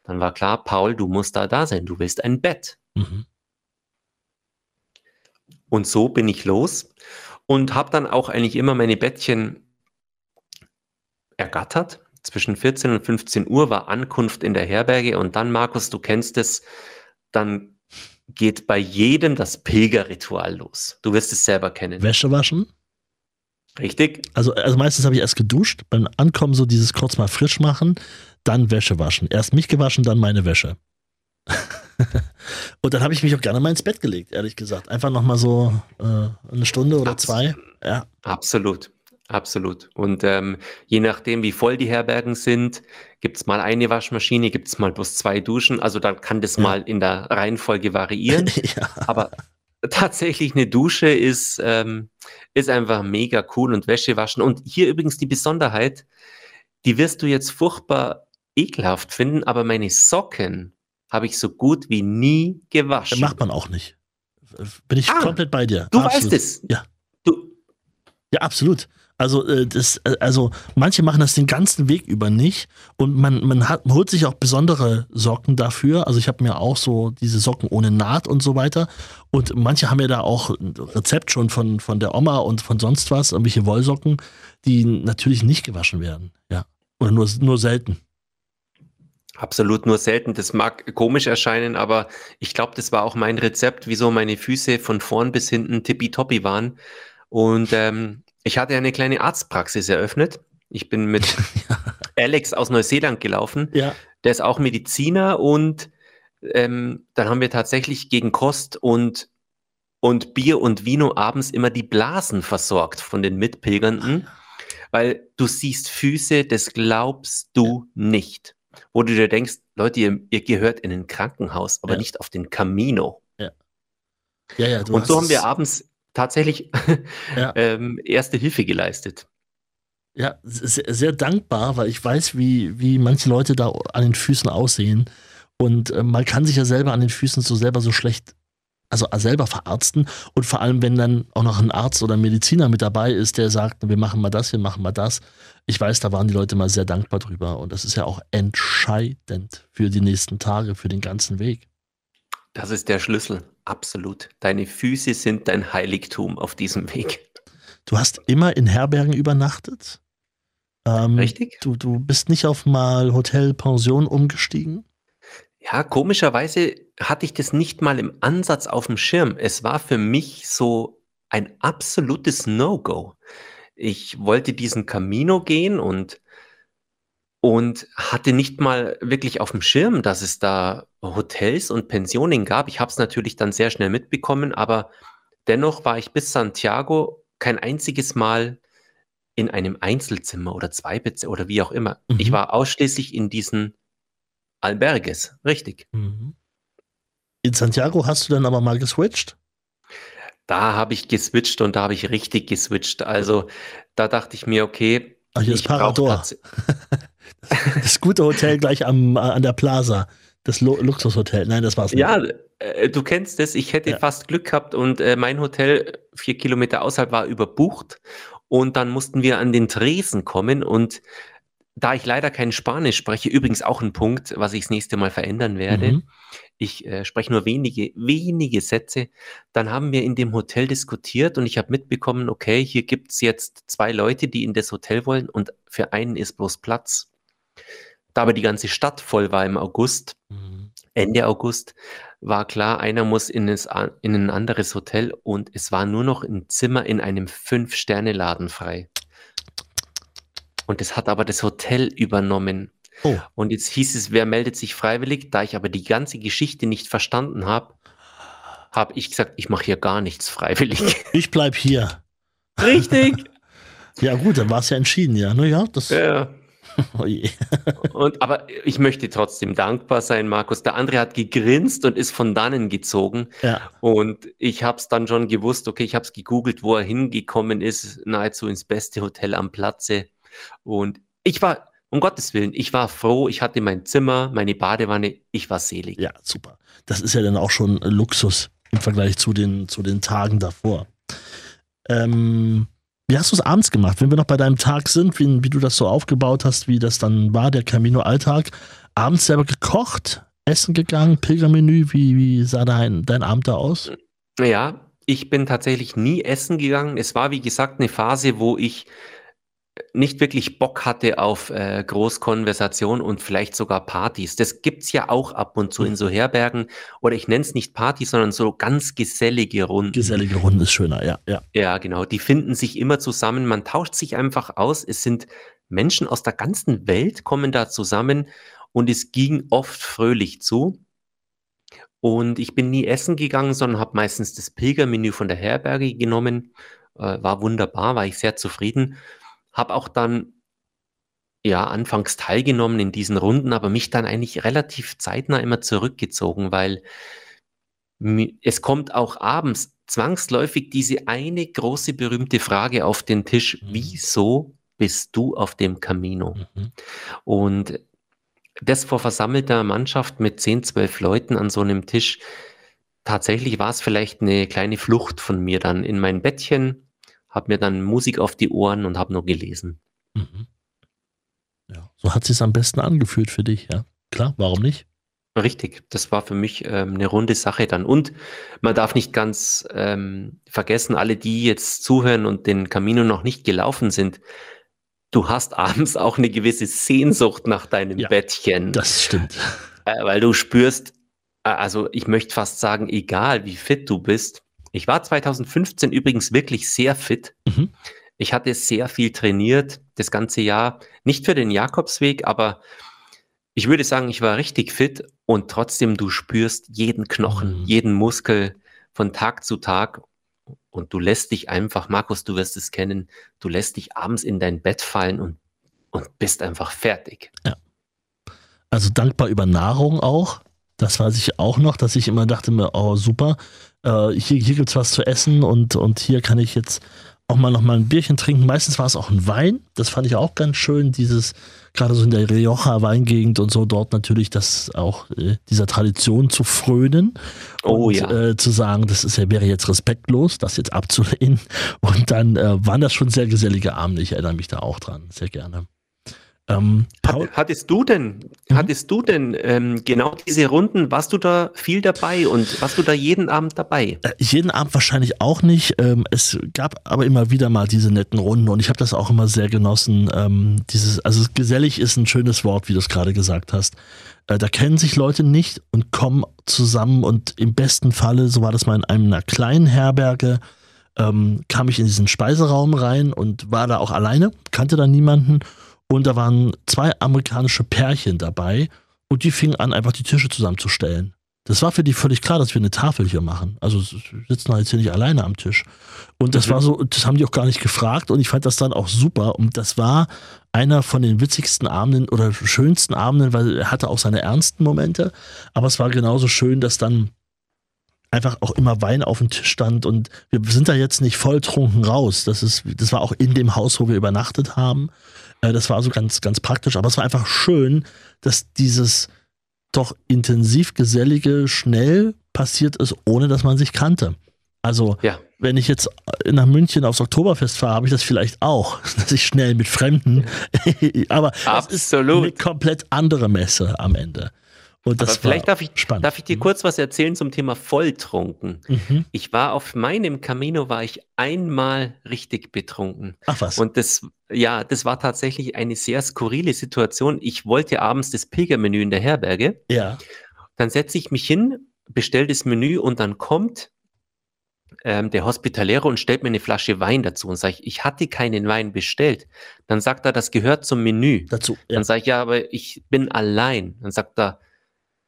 Speaker 2: Dann war klar, Paul, du musst da da sein, du willst ein Bett.
Speaker 1: Mhm.
Speaker 2: Und so bin ich los und habe dann auch eigentlich immer meine Bettchen ergattert. Zwischen 14 und 15 Uhr war Ankunft in der Herberge und dann, Markus, du kennst es, dann geht bei jedem das Pilgerritual los. Du wirst es selber kennen.
Speaker 1: Wäsche waschen.
Speaker 2: Richtig?
Speaker 1: Also, also meistens habe ich erst geduscht, beim Ankommen so dieses kurz mal frisch machen, dann Wäsche waschen. Erst mich gewaschen, dann meine Wäsche. Und dann habe ich mich auch gerne mal ins Bett gelegt, ehrlich gesagt. Einfach nochmal so äh, eine Stunde oder
Speaker 2: Abs-
Speaker 1: zwei. Ja.
Speaker 2: Absolut. Absolut. Und ähm, je nachdem, wie voll die Herbergen sind, gibt es mal eine Waschmaschine, gibt es mal bloß zwei Duschen. Also dann kann das
Speaker 1: Ja.
Speaker 2: mal in der Reihenfolge variieren.
Speaker 1: ja.
Speaker 2: Aber tatsächlich eine Dusche ist, ähm, ist einfach mega cool und Wäsche waschen. Und hier übrigens die Besonderheit, die wirst du jetzt furchtbar ekelhaft finden, aber meine Socken habe ich so gut wie nie gewaschen.
Speaker 1: Macht man auch nicht. Bin ich
Speaker 2: Ah,
Speaker 1: komplett bei dir.
Speaker 2: du
Speaker 1: Absolut.
Speaker 2: weißt es.
Speaker 1: Ja.
Speaker 2: Du,
Speaker 1: Ja, absolut. Also, äh, das, äh, also manche machen das den ganzen Weg über nicht und man, man, hat, man holt sich auch besondere Socken dafür. Also ich habe mir auch so diese Socken ohne Naht und so weiter. Und manche haben ja da auch ein Rezept schon von, von der Oma und von sonst was, irgendwelche Wollsocken, die natürlich nicht gewaschen werden. Ja. Oder nur, nur selten.
Speaker 2: Absolut nur selten. Das mag komisch erscheinen, aber ich glaube, das war auch mein Rezept, wieso meine Füße von vorn bis hinten tippitoppi waren. Und ähm, ich hatte eine kleine Arztpraxis eröffnet. Ich bin mit Alex aus Neuseeland gelaufen.
Speaker 1: Ja.
Speaker 2: Der ist auch Mediziner und ähm, dann haben wir tatsächlich gegen Kost und, und Bier und Vino abends immer die Blasen versorgt von den Mitpilgernden, weil du siehst Füße, das glaubst du nicht. Wo du dir denkst, Leute, ihr, ihr gehört in ein Krankenhaus, aber
Speaker 1: Ja.
Speaker 2: nicht auf den Camino.
Speaker 1: Ja, ja, du
Speaker 2: und so haben wir abends tatsächlich
Speaker 1: Ja.
Speaker 2: ähm, erste Hilfe geleistet.
Speaker 1: Ja, sehr, sehr dankbar, weil ich weiß, wie, wie manche Leute da an den Füßen aussehen. Und äh, man kann sich ja selber an den Füßen so selber so schlecht, also selber verarzten. Und vor allem, wenn dann auch noch ein Arzt oder ein Mediziner mit dabei ist, der sagt, wir machen mal das, wir machen mal das. Ich weiß, da waren die Leute mal sehr dankbar drüber. Und das ist ja auch entscheidend für die nächsten Tage, für den ganzen Weg.
Speaker 2: Das ist der Schlüssel. Absolut. Deine Füße sind dein Heiligtum auf diesem Weg.
Speaker 1: Du hast immer in Herbergen übernachtet. Ähm,
Speaker 2: Richtig?
Speaker 1: Du, du bist nicht auf mal Hotel, Pension umgestiegen?
Speaker 2: Ja, komischerweise hatte ich das nicht mal im Ansatz auf dem Schirm. Es war für mich so ein absolutes No-Go. Ich wollte diesen Camino gehen und, und hatte nicht mal wirklich auf dem Schirm, dass es da Hotels und Pensionen gab. Ich habe es natürlich dann sehr schnell mitbekommen, aber dennoch war ich bis Santiago kein einziges Mal in einem Einzelzimmer oder Zweibezimmer oder wie auch immer.
Speaker 1: Mhm.
Speaker 2: Ich war ausschließlich in diesen Alberges, richtig.
Speaker 1: Mhm. In Santiago hast du dann aber mal geswitcht?
Speaker 2: Da habe ich geswitcht und da habe ich richtig geswitcht. Also da dachte ich mir, okay,
Speaker 1: Ach, hier ist Parador. Das gute Hotel gleich am, äh, an der Plaza. Das Lu Luxushotel. Nein, das war's nicht.
Speaker 2: Ja, äh, du kennst es. Ich hätte
Speaker 1: Ja.
Speaker 2: fast Glück gehabt und äh, mein Hotel vier Kilometer außerhalb war überbucht und dann mussten wir an den Tresen kommen und da ich leider kein Spanisch spreche, übrigens auch ein Punkt, was ich das nächste Mal verändern werde.
Speaker 1: Mhm.
Speaker 2: Ich äh, spreche nur wenige, wenige Sätze. Dann haben wir in dem Hotel diskutiert und ich habe mitbekommen, okay, hier gibt es jetzt zwei Leute, die in das Hotel wollen und für einen ist bloß Platz. Da aber die ganze Stadt voll war im August,
Speaker 1: Mhm.
Speaker 2: Ende August, war klar, einer muss in, das, in ein anderes Hotel und es war nur noch ein Zimmer in einem Fünf-Sterne-Laden frei. Und das hat aber das Hotel übernommen.
Speaker 1: Oh,
Speaker 2: Und jetzt hieß es, wer meldet sich freiwillig? Da ich aber die ganze Geschichte nicht verstanden habe, habe ich gesagt, ich mache hier gar nichts freiwillig.
Speaker 1: ich bleib hier.
Speaker 2: Richtig.
Speaker 1: Ja, gut, dann war es ja entschieden, ja. Naja, das.
Speaker 2: ja.
Speaker 1: Oh.
Speaker 2: Und, aber ich möchte trotzdem dankbar sein, Markus. Der andere hat gegrinst und ist von dannen gezogen.
Speaker 1: Ja.
Speaker 2: Und ich habe es dann schon gewusst, okay, ich habe es gegoogelt, wo er hingekommen ist, nahezu ins beste Hotel am Platze. Und ich war, um Gottes Willen, ich war froh, ich hatte mein Zimmer, meine Badewanne, ich war selig.
Speaker 1: Ja, super. Das ist ja dann auch schon Luxus im Vergleich zu den, zu den Tagen davor. Ähm, wie hast du es abends gemacht? Wenn wir noch bei deinem Tag sind, wie, wie du das so aufgebaut hast, wie das dann war, der Camino-Alltag. Abends selber gekocht, essen gegangen, Pilgermenü, wie, wie sah dein, dein Abend da aus?
Speaker 2: Ja, ich bin tatsächlich nie essen gegangen. Es war, wie gesagt, eine Phase, wo ich nicht wirklich Bock hatte auf äh, Großkonversation und vielleicht sogar Partys. Das gibt's ja auch ab und zu in so Herbergen. Oder ich nenne es nicht Partys, sondern so ganz gesellige Runden.
Speaker 1: Gesellige Runde ist schöner, ja, ja.
Speaker 2: Ja, genau. Die finden sich immer zusammen. Man tauscht sich einfach aus. Es sind Menschen aus der ganzen Welt kommen da zusammen und es ging oft fröhlich zu. Und ich bin nie essen gegangen, sondern habe meistens das Pilgermenü von der Herberge genommen. Äh, war wunderbar, war ich sehr zufrieden. Habe auch dann ja anfangs teilgenommen in diesen Runden, aber mich dann eigentlich relativ zeitnah immer zurückgezogen, weil es kommt auch abends zwangsläufig diese eine große berühmte Frage auf den Tisch,
Speaker 1: Mhm.
Speaker 2: wieso bist du auf dem Camino?
Speaker 1: Mhm.
Speaker 2: Und das vor versammelter Mannschaft mit 10, 12 Leuten an so einem Tisch, tatsächlich war es vielleicht eine kleine Flucht von mir dann in mein Bettchen, habe mir dann Musik auf die Ohren und habe nur gelesen. Mhm.
Speaker 1: Ja, so hat es am besten angefühlt für dich, ja. Klar, warum nicht?
Speaker 2: Richtig, das war für mich ähm, eine runde Sache dann. Und man darf nicht ganz ähm, vergessen, alle, die jetzt zuhören und den Camino noch nicht gelaufen sind, du hast abends auch eine gewisse Sehnsucht nach deinem ja, Bettchen.
Speaker 1: Das stimmt.
Speaker 2: Äh, weil du spürst, äh, also ich möchte fast sagen, egal wie fit du bist. Ich war 2015 übrigens wirklich sehr fit. Mhm. Ich hatte sehr viel trainiert, das ganze Jahr. Nicht für den Jakobsweg, aber ich würde sagen, ich war richtig fit und trotzdem du spürst jeden Knochen, mhm. jeden Muskel von Tag zu Tag und du lässt dich einfach, Markus, du wirst es kennen, du lässt dich abends in dein Bett fallen und, und bist einfach fertig. Ja.
Speaker 1: Also dankbar über Nahrung auch. Das weiß ich auch noch, dass ich immer dachte mir, oh super, äh, hier, hier gibt es was zu essen und, und hier kann ich jetzt auch mal noch mal ein Bierchen trinken. Meistens war es auch ein Wein. Das fand ich auch ganz schön, dieses gerade so in der Rioja Weingegend und so dort natürlich das auch äh, dieser Tradition zu frönen
Speaker 2: oh,
Speaker 1: und
Speaker 2: ja.
Speaker 1: äh, zu sagen, das ist wäre jetzt respektlos, das jetzt abzulehnen und dann äh, waren das schon sehr gesellige Abende. Ich erinnere mich da auch dran, sehr gerne.
Speaker 2: Ähm, Hat, hattest du denn, mhm. hattest du denn ähm, genau diese Runden, warst du da viel dabei und warst du da jeden Abend dabei?
Speaker 1: Äh, jeden Abend wahrscheinlich auch nicht. Ähm, es gab aber immer wieder mal diese netten Runden und ich habe das auch immer sehr genossen. Ähm, dieses, also gesellig ist ein schönes Wort, wie du es gerade gesagt hast. Äh, da kennen sich Leute nicht und kommen zusammen und im besten Falle, so war das mal in einer kleinen Herberge, ähm, kam ich in diesen Speiseraum rein und war da auch alleine, kannte da niemanden und da waren zwei amerikanische Pärchen dabei und die fingen an, einfach die Tische zusammenzustellen. Das war für die völlig klar, dass wir eine Tafel hier machen. Also sitzen halt jetzt hier nicht alleine am Tisch. Und das mhm. war so, das haben die auch gar nicht gefragt und ich fand das dann auch super. Und das war einer von den witzigsten Abenden oder schönsten Abenden, weil er hatte auch seine ernsten Momente. Aber es war genauso schön, dass dann einfach auch immer Wein auf dem Tisch stand und wir sind da jetzt nicht volltrunken raus. Das ist, das war auch in dem Haus, wo wir übernachtet haben. Äh, das war also ganz, ganz praktisch. Aber es war einfach schön, dass dieses doch intensiv gesellige schnell passiert ist, ohne dass man sich kannte. Also, ja. wenn ich jetzt nach München aufs Oktoberfest fahre, habe ich das vielleicht auch, dass ich schnell mit Fremden, aber
Speaker 2: Absolut.
Speaker 1: es ist eine komplett andere Messe am Ende.
Speaker 2: Und das Aber vielleicht darf ich, spannend. darf ich dir mhm. kurz was erzählen zum Thema Volltrunken. Mhm. Ich war auf meinem Camino war ich einmal richtig betrunken.
Speaker 1: Ach was.
Speaker 2: Und das, ja, das war tatsächlich eine sehr skurrile Situation. Ich wollte abends das Pilgermenü in der Herberge.
Speaker 1: Ja.
Speaker 2: Dann setze ich mich hin, bestelle das Menü und dann kommt ähm, der Hospitalero und stellt mir eine Flasche Wein dazu und sage ich, ich hatte keinen Wein bestellt. Dann sagt er, das gehört zum Menü.
Speaker 1: Dazu.
Speaker 2: Ja. Dann sage ich, ja, aber ich bin allein. Dann sagt er,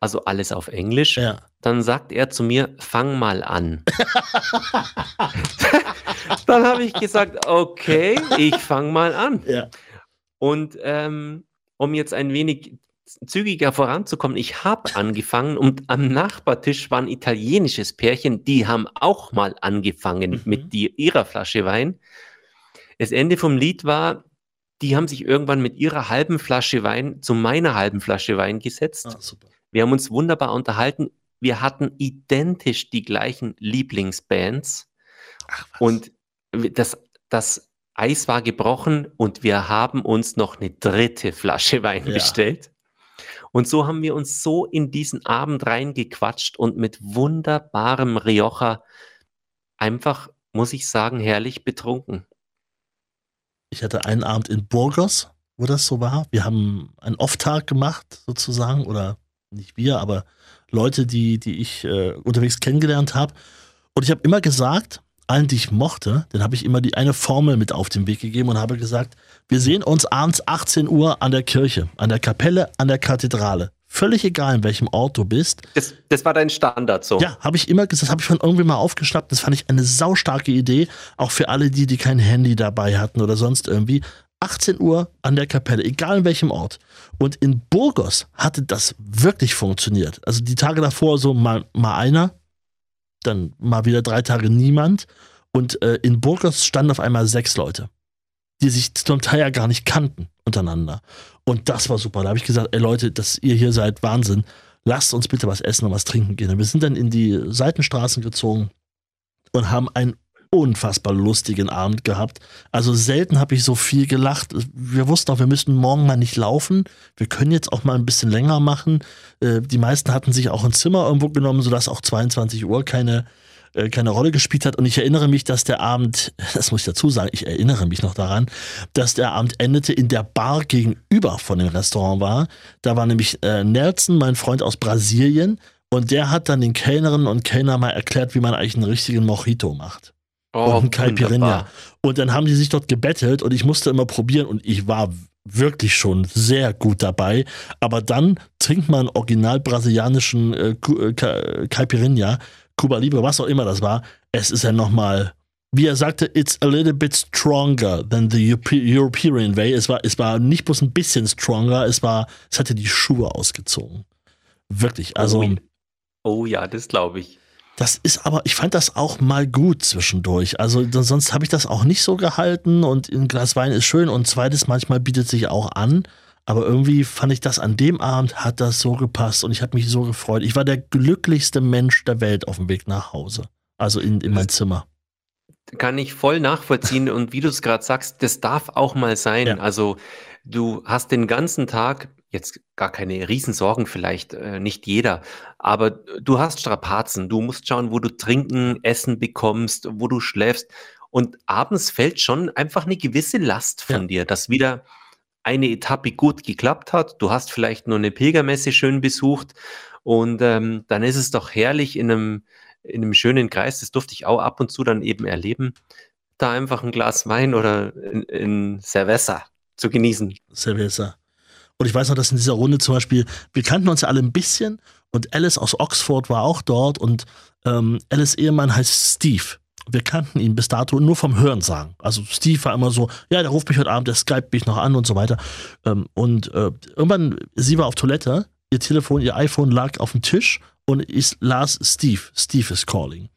Speaker 2: also alles auf Englisch,
Speaker 1: ja.
Speaker 2: dann sagt er zu mir, fang mal an. dann habe ich gesagt, okay, ich fang mal an.
Speaker 1: Ja.
Speaker 2: Und ähm, um jetzt ein wenig zügiger voranzukommen, ich habe angefangen und am Nachbartisch war ein italienisches Pärchen, die haben auch mal angefangen mhm. mit die, ihrer Flasche Wein. Das Ende vom Lied war, die haben sich irgendwann mit ihrer halben Flasche Wein zu meiner halben Flasche Wein gesetzt. Ah, super. Wir haben uns wunderbar unterhalten. Wir hatten identisch die gleichen Lieblingsbands. Ach, und das, das Eis war gebrochen und wir haben uns noch eine dritte Flasche Wein ja. bestellt. Und so haben wir uns so in diesen Abend reingequatscht und mit wunderbarem Rioja einfach, muss ich sagen, herrlich betrunken.
Speaker 1: Ich hatte einen Abend in Burgos, wo das so war. Wir haben einen Off-Tag gemacht, sozusagen, oder nicht wir, aber Leute, die, die ich äh, unterwegs kennengelernt habe. Und ich habe immer gesagt, allen, die ich mochte, dann habe ich immer die eine Formel mit auf den Weg gegeben und habe gesagt, wir sehen uns abends 18 Uhr an der Kirche, an der Kapelle, an der Kathedrale. Völlig egal, in welchem Ort du bist.
Speaker 2: Das, das war dein Standard so.
Speaker 1: Ja, habe ich immer gesagt, das habe ich von irgendwie mal aufgeschnappt. Das fand ich eine saustarke Idee, auch für alle die, die kein Handy dabei hatten oder sonst irgendwie. 18 Uhr an der Kapelle, egal in welchem Ort. Und in Burgos hatte das wirklich funktioniert. Also die Tage davor so mal, mal einer, dann mal wieder drei Tage niemand. Und äh, in Burgos standen auf einmal sechs Leute, die sich zum Teil ja gar nicht kannten untereinander. Und das war super. Da habe ich gesagt, ey Leute, dass ihr hier seid, Wahnsinn. Lasst uns bitte was essen und was trinken gehen. Und wir sind dann in die Seitenstraßen gezogen und haben einen unfassbar lustigen Abend gehabt. Also selten habe ich so viel gelacht. Wir wussten auch, wir müssen morgen mal nicht laufen. Wir können jetzt auch mal ein bisschen länger machen. Äh, die meisten hatten sich auch ein Zimmer irgendwo genommen, sodass auch 22 Uhr keine, äh, keine Rolle gespielt hat. Und ich erinnere mich, dass der Abend, das muss ich dazu sagen, ich erinnere mich noch daran, dass der Abend endete in der Bar gegenüber von dem Restaurant war. Da war nämlich äh, Nelson, mein Freund aus Brasilien, und der hat dann den Kellnerinnen und Kellner mal erklärt, wie man eigentlich einen richtigen Mojito macht.
Speaker 2: Oh,
Speaker 1: und ein Caipirinha. Und dann haben die sich dort gebettelt und ich musste immer probieren und ich war wirklich schon sehr gut dabei. Aber dann trinkt man original brasilianischen äh, äh Caipirinha, Cuba Libre, was auch immer das war. Es ist ja nochmal, wie er sagte, it's a little bit stronger than the European way. Es war, es war nicht bloß ein bisschen stronger, es war, es hatte die Schuhe ausgezogen. Wirklich, also.
Speaker 2: Oh, oh ja, das glaube ich.
Speaker 1: Das ist aber, ich fand das auch mal gut zwischendurch. Also sonst habe ich das auch nicht so gehalten und ein Glas Wein ist schön und zweites manchmal bietet sich auch an. Aber irgendwie fand ich das an dem Abend hat das so gepasst und ich habe mich so gefreut. Ich war der glücklichste Mensch der Welt auf dem Weg nach Hause. Also in, in mein Zimmer.
Speaker 2: Kann ich voll nachvollziehen und wie du es gerade sagst, das darf auch mal sein. Ja. Also du hast den ganzen Tag jetzt gar keine Riesensorgen vielleicht, äh, nicht jeder, aber du hast Strapazen, du musst schauen, wo du trinken, essen bekommst, wo du schläfst und abends fällt schon einfach eine gewisse Last von ja. dir, dass wieder eine Etappe gut geklappt hat, du hast vielleicht nur eine Pilgermesse schön besucht und ähm, dann ist es doch herrlich in einem, in einem schönen Kreis, das durfte ich auch ab und zu dann eben erleben, da einfach ein Glas Wein oder in, in Cerveza zu genießen.
Speaker 1: Cerveza. Und ich weiß noch, dass in dieser Runde zum Beispiel, wir kannten uns ja alle ein bisschen und Alice aus Oxford war auch dort und ähm, Alice Ehemann heißt Steve. Wir kannten ihn bis dato nur vom Hören sagen. Also Steve war immer so, ja, der ruft mich heute Abend, der skypt mich noch an und so weiter. Ähm, und äh, irgendwann, sie war auf Toilette, ihr Telefon, ihr iPhone lag auf dem Tisch und ich las Steve, Steve is calling.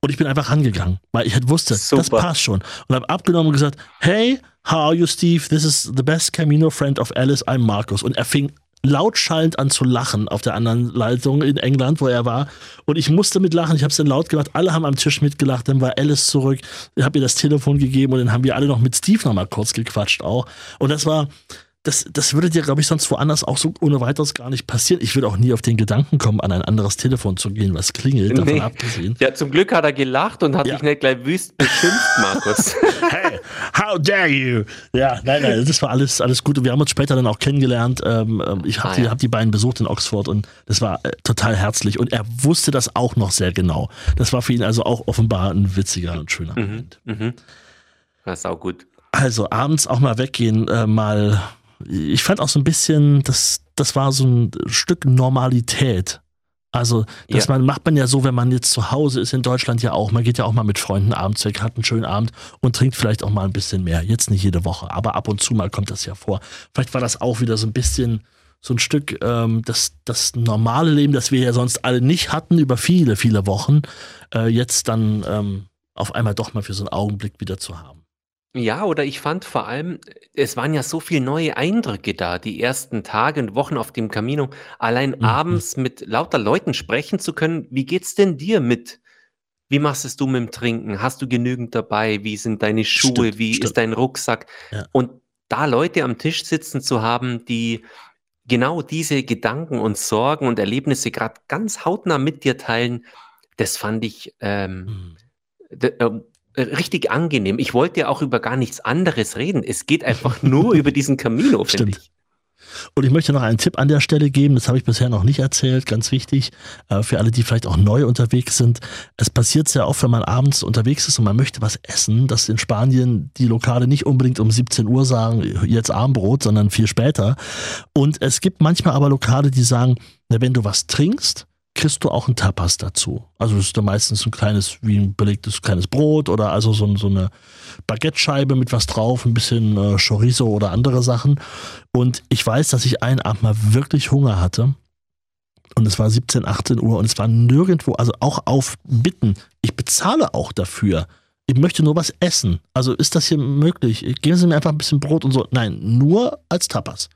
Speaker 1: Und ich bin einfach rangegangen, weil ich halt wusste, Super. das passt schon. Und habe abgenommen und gesagt, hey, how are you, Steve? This is the best Camino friend of Alice, I'm Markus. Und er fing lautschallend an zu lachen auf der anderen Leitung in England, wo er war. Und ich musste mitlachen. Ich habe es dann laut gemacht. Alle haben am Tisch mitgelacht. Dann war Alice zurück. Ich habe ihr das Telefon gegeben und dann haben wir alle noch mit Steve nochmal kurz gequatscht auch. Und das war, das, das würde dir, glaube ich, sonst woanders auch so ohne weiteres gar nicht passieren. Ich würde auch nie auf den Gedanken kommen, an ein anderes Telefon zu gehen, was klingelt, davon nee. abgesehen.
Speaker 2: Ja, zum Glück hat er gelacht und hat ja. dich nicht gleich wüst beschimpft, Markus.
Speaker 1: hey, how dare you? Ja, nein, nein, das war alles, alles gut. Und wir haben uns später dann auch kennengelernt. Ähm, ähm ich habe ah, die, ja. hab die beiden besucht in Oxford und das war äh, total herzlich. Und er wusste das auch noch sehr genau. Das war für ihn also auch offenbar ein witziger und schöner mhm, Moment. Mhm.
Speaker 2: Das ist auch gut.
Speaker 1: Also abends auch mal weggehen, äh, mal ich fand auch so ein bisschen, das, das war so ein Stück Normalität. Also, das ja. man, macht man ja so, wenn man jetzt zu Hause ist in Deutschland ja auch. Man geht ja auch mal mit Freunden abends weg, hat einen schönen Abend und trinkt vielleicht auch mal ein bisschen mehr. Jetzt nicht jede Woche, aber ab und zu mal kommt das ja vor. Vielleicht war das auch wieder so ein bisschen so ein Stück ähm, das, das normale Leben, das wir ja sonst alle nicht hatten über viele, viele Wochen, äh, jetzt dann ähm, auf einmal doch mal für so einen Augenblick wieder zu haben.
Speaker 2: Ja, oder ich fand vor allem, es waren ja so viele neue Eindrücke da, die ersten Tage und Wochen auf dem Camino. Allein Mhm. abends mit lauter Leuten sprechen zu können. Wie geht's denn dir mit wie machst es du mit dem Trinken? Hast du genügend dabei? Wie sind deine Schuhe?
Speaker 1: Stimmt,
Speaker 2: Wie ist dein Rucksack?
Speaker 1: Ja.
Speaker 2: Und da Leute am Tisch sitzen zu haben, die genau diese Gedanken und Sorgen und Erlebnisse gerade ganz hautnah mit dir teilen, das fand ich ähm, Mhm. äh, richtig angenehm. Ich wollte ja auch über gar nichts anderes reden. Es geht einfach nur über diesen Camino, finde ich.
Speaker 1: Und ich möchte noch einen Tipp an der Stelle geben, das habe ich bisher noch nicht erzählt, ganz wichtig, äh, für alle, die vielleicht auch neu unterwegs sind. Es passiert sehr oft, wenn man abends unterwegs ist und man möchte was essen, dass in Spanien die Lokale nicht unbedingt um 17 Uhr sagen, jetzt Armbrot, sondern viel später. Und es gibt manchmal aber Lokale, die sagen, wenn du was trinkst, kriegst du auch ein Tapas dazu. Also das ist dann meistens ein kleines, wie ein belegtes kleines Brot oder also so, so eine Baguette-Scheibe mit was drauf, ein bisschen äh, Chorizo oder andere Sachen. Und ich weiß, dass ich einen Abend mal wirklich Hunger hatte. Und es war 17, 18 Uhr und es war nirgendwo, also auch auf Bitten. Ich bezahle auch dafür. Ich möchte nur was essen. Also ist das hier möglich? Geben Sie mir einfach ein bisschen Brot und so. Nein, nur als Tapas.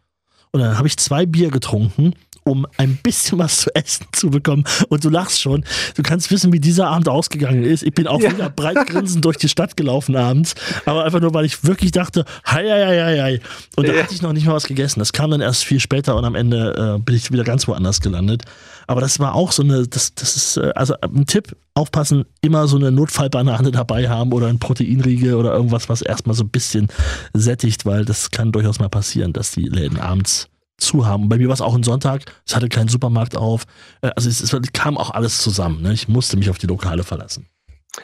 Speaker 1: Und dann habe ich zwei Bier getrunken, um ein bisschen was zu essen zu bekommen. Und du lachst schon. Du kannst wissen, wie dieser Abend ausgegangen ist. Ich bin auch ja. wieder breit grinsend durch die Stadt gelaufen abends. Aber einfach nur, weil ich wirklich dachte, hei, hei, hei, hei. Und da ja. hatte ich noch nicht mal was gegessen. Das kam dann erst viel später und am Ende äh, bin ich wieder ganz woanders gelandet. Aber das war auch so eine, das, das ist, äh, also ein Tipp, aufpassen, immer so eine Notfallbanane dabei haben oder ein Proteinriegel oder irgendwas, was erstmal so ein bisschen sättigt, weil das kann durchaus mal passieren, dass die Läden abends zu haben. Bei mir war es auch ein Sonntag, es hatte keinen Supermarkt auf. Äh, also es, es kam auch alles zusammen. Ne? Ich musste mich auf die Lokale verlassen.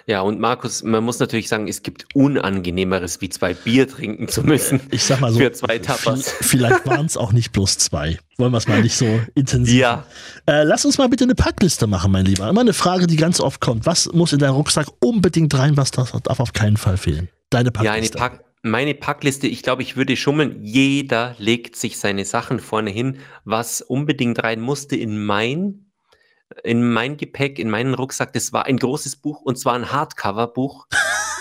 Speaker 2: Ja, und Markus, man muss natürlich sagen, es gibt Unangenehmeres, wie zwei Bier trinken zu müssen.
Speaker 1: Ich sag mal so,
Speaker 2: für zwei Tapas.
Speaker 1: Vielleicht waren es auch nicht bloß zwei. Wollen wir es mal nicht so intensiv.
Speaker 2: Ja.
Speaker 1: Äh, lass uns mal bitte eine Packliste machen, mein Lieber. Immer eine Frage, die ganz oft kommt. Was muss in deinen Rucksack unbedingt rein? Was darf, auf keinen Fall fehlen? Deine Packliste.
Speaker 2: Ja, Pack meine Packliste, ich glaube, ich würde schummeln. Jeder legt sich seine Sachen vorne hin, was unbedingt rein musste in mein in mein Gepäck, in meinen Rucksack, das war ein großes Buch und zwar ein Hardcover-Buch.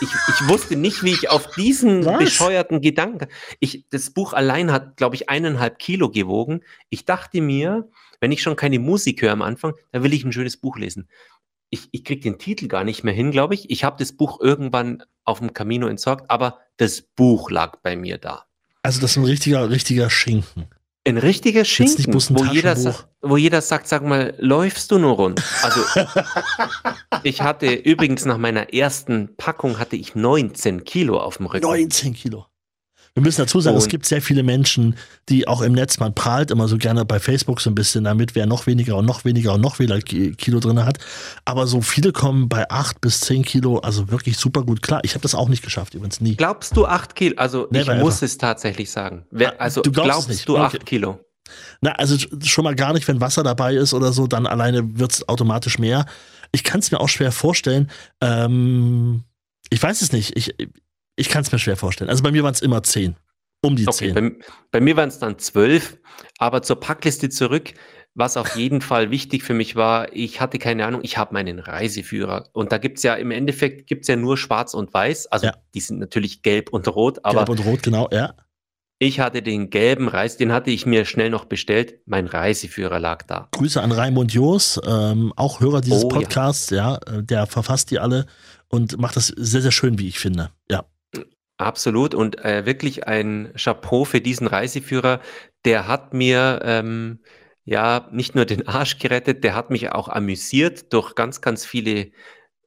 Speaker 2: Ich, ich wusste nicht, wie ich auf diesen Was? bescheuerten Gedanken. Ich, das Buch allein hat, glaube ich, eineinhalb Kilo gewogen. Ich dachte mir, wenn ich schon keine Musik höre am Anfang, dann will ich ein schönes Buch lesen. Ich, ich kriege den Titel gar nicht mehr hin, glaube ich. Ich habe das Buch irgendwann auf dem Camino entsorgt, aber das Buch lag bei mir da.
Speaker 1: Also das ist ein richtiger, richtiger Schinken.
Speaker 2: Ein richtiger Schinken, wo jeder, wo jeder sagt, sag mal, läufst du nur rund? Also, ich hatte übrigens nach meiner ersten Packung hatte ich 19 Kilo auf dem Rücken.
Speaker 1: 19 Kilo. Wir müssen dazu sagen, und es gibt sehr viele Menschen, die auch im Netz, man prahlt immer so gerne bei Facebook so ein bisschen damit, wer noch weniger und noch weniger und noch weniger Kilo drin hat. Aber so viele kommen bei 8 bis 10 Kilo, also wirklich super gut klar. Ich habe das auch nicht geschafft, übrigens nie.
Speaker 2: Glaubst du 8 Kilo? Also Never ich muss es tatsächlich sagen. Wer, ah, also du glaubst, glaubst du 8 okay. Kilo?
Speaker 1: Na, also schon mal gar nicht, wenn Wasser dabei ist oder so, dann alleine wird es automatisch mehr. Ich kann es mir auch schwer vorstellen. Ähm, ich weiß es nicht. Ich, ich kann es mir schwer vorstellen. Also bei mir waren es immer zehn. Um die okay, zehn.
Speaker 2: Bei, bei mir waren es dann zwölf. Aber zur Packliste zurück. Was auf jeden Fall wichtig für mich war, ich hatte keine Ahnung, ich habe meinen Reiseführer. Und da gibt es ja im Endeffekt gibt's ja nur schwarz und weiß. Also ja. die sind natürlich gelb und rot. Aber
Speaker 1: gelb und rot, genau, ja.
Speaker 2: Ich hatte den gelben Reis, den hatte ich mir schnell noch bestellt. Mein Reiseführer lag da.
Speaker 1: Grüße an Raimund Joos, ähm, auch Hörer dieses oh, Podcasts, ja. ja. Äh, der verfasst die alle und macht das sehr, sehr schön, wie ich finde. Ja.
Speaker 2: Absolut und äh, wirklich ein Chapeau für diesen Reiseführer. Der hat mir ähm, ja nicht nur den Arsch gerettet, der hat mich auch amüsiert durch ganz, ganz viele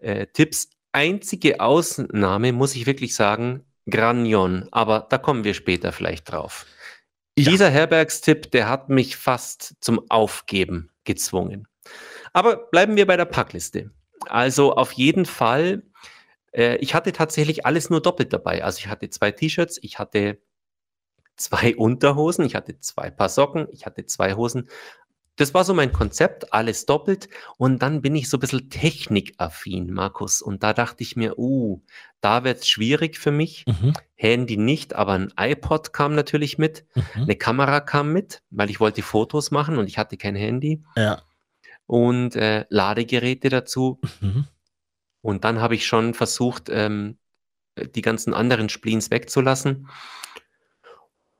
Speaker 2: äh, Tipps. Einzige Ausnahme, muss ich wirklich sagen, Granion, aber da kommen wir später vielleicht drauf. Ja. Dieser Herbergstipp, der hat mich fast zum Aufgeben gezwungen. Aber bleiben wir bei der Packliste. Also auf jeden Fall, äh, ich hatte tatsächlich alles nur doppelt dabei. Also ich hatte zwei T-Shirts, ich hatte zwei Unterhosen, ich hatte zwei Paar Socken, ich hatte zwei Hosen das war so mein Konzept, alles doppelt. Und dann bin ich so ein bisschen technikaffin, Markus. Und da dachte ich mir, uh, da wird es schwierig für mich. Mhm. Handy nicht, aber ein iPod kam natürlich mit. Mhm. Eine Kamera kam mit, weil ich wollte Fotos machen und ich hatte kein Handy.
Speaker 1: Ja.
Speaker 2: Und äh, Ladegeräte dazu. Mhm. Und dann habe ich schon versucht, ähm, die ganzen anderen Spleens wegzulassen.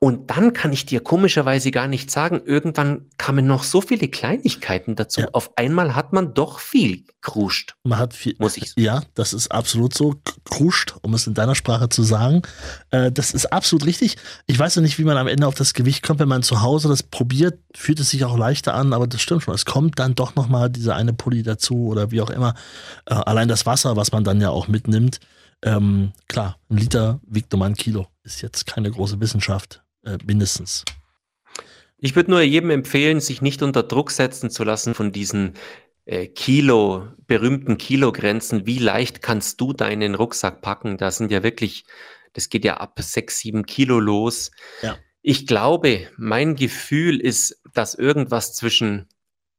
Speaker 2: Und dann kann ich dir komischerweise gar nicht sagen, irgendwann kamen noch so viele Kleinigkeiten dazu. Ja. Auf einmal hat man doch viel kruscht.
Speaker 1: Man hat viel, muss ich. Ja, das ist absolut so kruscht, um es in deiner Sprache zu sagen. Äh, das ist absolut richtig. Ich weiß ja nicht, wie man am Ende auf das Gewicht kommt, wenn man zu Hause das probiert, fühlt es sich auch leichter an, aber das stimmt schon. Es kommt dann doch nochmal dieser eine Pulli dazu oder wie auch immer. Äh, allein das Wasser, was man dann ja auch mitnimmt. Ähm, klar, ein Liter wiegt nur mal ein Kilo. Ist jetzt keine große Wissenschaft äh, mindestens.
Speaker 2: Ich würde nur jedem empfehlen, sich nicht unter Druck setzen zu lassen von diesen äh, Kilo, berühmten Kilogrenzen. Wie leicht kannst du deinen Rucksack packen? Da sind ja wirklich, das geht ja ab sechs, sieben Kilo los.
Speaker 1: Ja.
Speaker 2: Ich glaube, mein Gefühl ist, dass irgendwas zwischen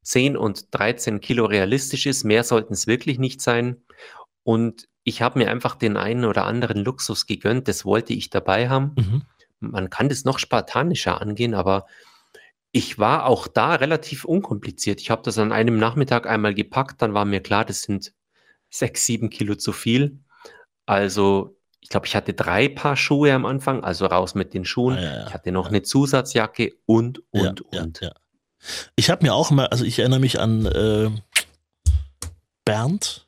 Speaker 2: 10 und 13 Kilo realistisch ist. Mehr sollten es wirklich nicht sein. Und ich habe mir einfach den einen oder anderen Luxus gegönnt. Das wollte ich dabei haben. Mhm man kann das noch spartanischer angehen, aber ich war auch da relativ unkompliziert. Ich habe das an einem Nachmittag einmal gepackt, dann war mir klar, das sind sechs, sieben Kilo zu viel. Also ich glaube, ich hatte drei Paar Schuhe am Anfang, also raus mit den Schuhen.
Speaker 1: Ah, ja, ja.
Speaker 2: ich hatte noch eine Zusatzjacke und, und,
Speaker 1: ja,
Speaker 2: und.
Speaker 1: Ich habe mir auch mal, also ich erinnere mich an äh, Bernd,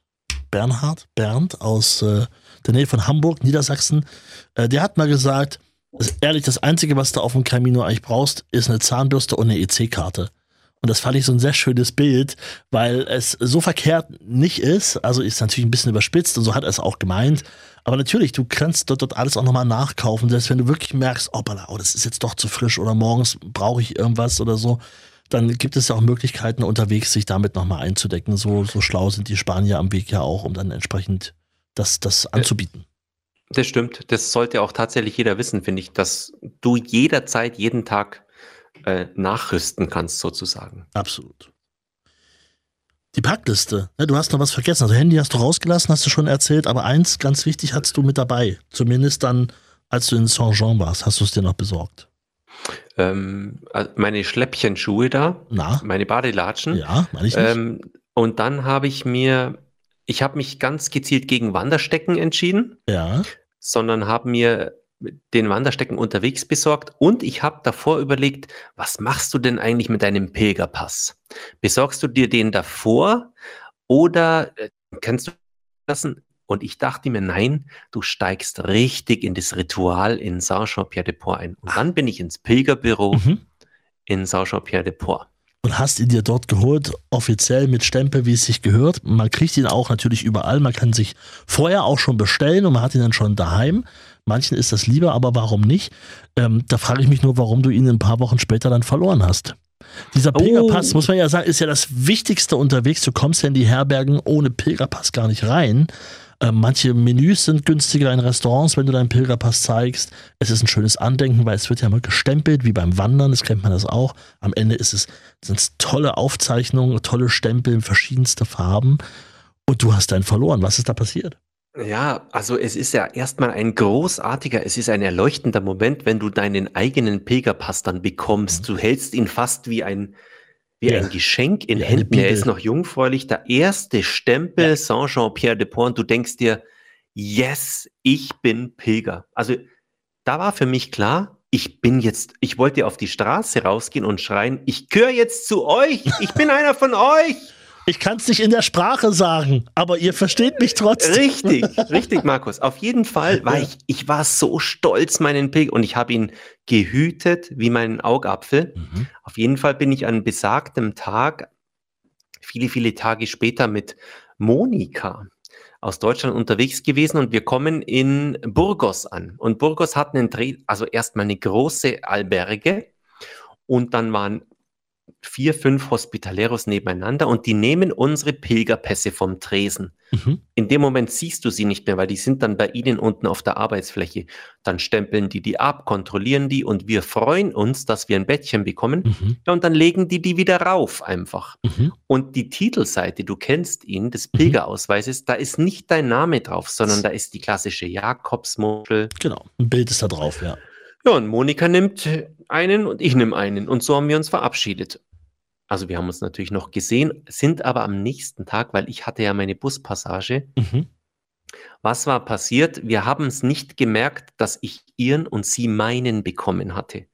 Speaker 1: Bernhard, Bernd aus äh, der Nähe von Hamburg, Niedersachsen. Äh, der hat mal gesagt, ehrlich, das Einzige, was du auf dem Camino eigentlich brauchst, ist eine Zahnbürste und eine EC-Karte. Und das fand ich so ein sehr schönes Bild, weil es so verkehrt nicht ist. Also ist natürlich ein bisschen überspitzt und so hat er es auch gemeint. Aber natürlich, du kannst dort, dort alles auch nochmal nachkaufen. Selbst wenn du wirklich merkst, oh, oh, das ist jetzt doch zu frisch oder morgens brauche ich irgendwas oder so, dann gibt es ja auch Möglichkeiten unterwegs, sich damit nochmal einzudecken. So, so schlau sind die Spanier am Weg ja auch, um dann entsprechend das, das anzubieten.
Speaker 2: Das stimmt. Das sollte auch tatsächlich jeder wissen, finde ich, dass du jederzeit, jeden Tag äh, nachrüsten kannst, sozusagen.
Speaker 1: Absolut. Die Packliste. Ja, du hast noch was vergessen. Also Handy hast du rausgelassen, hast du schon erzählt, aber eins ganz wichtig hattest du mit dabei. Zumindest dann, als du in Saint-Jean warst, hast du es dir noch besorgt.
Speaker 2: Ähm, also meine Schläppchenschuhe da,
Speaker 1: Na?
Speaker 2: meine Badelatschen.
Speaker 1: Ja, meine ich nicht.
Speaker 2: Ähm, und dann habe ich mir, ich habe mich ganz gezielt gegen Wanderstecken entschieden,
Speaker 1: ja.
Speaker 2: sondern habe mir den Wanderstecken unterwegs besorgt und ich habe davor überlegt, was machst du denn eigentlich mit deinem Pilgerpass? Besorgst du dir den davor oder äh, kannst du lassen? Und ich dachte mir, nein, du steigst richtig in das Ritual in Saint-Jean-Pierre-de-Port ein. Und dann bin ich ins Pilgerbüro
Speaker 1: Mhm.
Speaker 2: in Saint-Jean-Pierre-de-Port.
Speaker 1: Und hast ihn dir dort geholt, offiziell mit Stempel, wie es sich gehört. Man kriegt ihn auch natürlich überall. Man kann sich vorher auch schon bestellen und man hat ihn dann schon daheim. Manchen ist das lieber, aber warum nicht? Ähm, da frage ich mich nur, warum du ihn ein paar Wochen später dann verloren hast. Dieser
Speaker 2: Oh.
Speaker 1: Pilgerpass, muss man ja sagen, ist ja das Wichtigste unterwegs. Du kommst ja in die Herbergen ohne Pilgerpass gar nicht rein. Ähm, manche Menüs sind günstiger in Restaurants, wenn du deinen Pilgerpass zeigst. Es ist ein schönes Andenken, weil es wird ja immer gestempelt, wie beim Wandern, das kennt man das auch. Am Ende ist es, sind es tolle Aufzeichnungen, tolle Stempel in verschiedenste Farben. Und du hast deinen verloren. Was ist da passiert?
Speaker 2: Ja, also es ist ja erstmal ein großartiger, es ist ein erleuchtender Moment, wenn du deinen eigenen Pilgerpass dann bekommst. Du hältst ihn fast wie ein, wie
Speaker 1: Ja.
Speaker 2: ein Geschenk in
Speaker 1: eine
Speaker 2: Händen. Er ist noch jungfräulich, der erste Stempel Saint-Jean-Pierre-de-Port und du denkst dir, yes, ich bin Pilger. Also da war für mich klar, ich bin jetzt, ich wollte auf die Straße rausgehen und schreien, ich gehöre jetzt zu euch, ich bin einer von euch.
Speaker 1: Ich kann es nicht in der Sprache sagen, aber ihr versteht mich trotzdem.
Speaker 2: Richtig, richtig, Markus. Auf jeden Fall war
Speaker 1: Ja.
Speaker 2: ich, ich war so stolz, meinen Pilger, und ich habe ihn gehütet wie meinen Augapfel.
Speaker 1: Mhm.
Speaker 2: Auf jeden Fall bin ich an besagtem Tag, viele, viele Tage später mit Monika aus Deutschland unterwegs gewesen und wir kommen in Burgos an. Und Burgos hat einen Dreh, also erstmal eine große Alberge und dann waren vier, fünf Hospitaleros nebeneinander und die nehmen unsere Pilgerpässe vom Tresen.
Speaker 1: Mhm.
Speaker 2: In dem Moment siehst du sie nicht mehr, weil die sind dann bei ihnen unten auf der Arbeitsfläche. Dann stempeln die die ab, kontrollieren die und wir freuen uns, dass wir ein Bettchen bekommen.
Speaker 1: Mhm.
Speaker 2: Ja, und dann legen die die wieder rauf einfach.
Speaker 1: Mhm.
Speaker 2: Und die Titelseite, du kennst ihn, des Pilgerausweises, da ist nicht dein Name drauf, sondern da ist die klassische Jakobsmuschel.
Speaker 1: Genau, ein Bild ist da drauf, ja.
Speaker 2: Ja, und Monika nimmt einen und ich nehme einen. Und so haben wir uns verabschiedet. Also wir haben uns natürlich noch gesehen, sind aber am nächsten Tag, weil ich hatte ja meine Buspassage,
Speaker 1: Mhm.
Speaker 2: Was war passiert? Wir haben es nicht gemerkt, dass ich ihren und sie meinen bekommen hatte.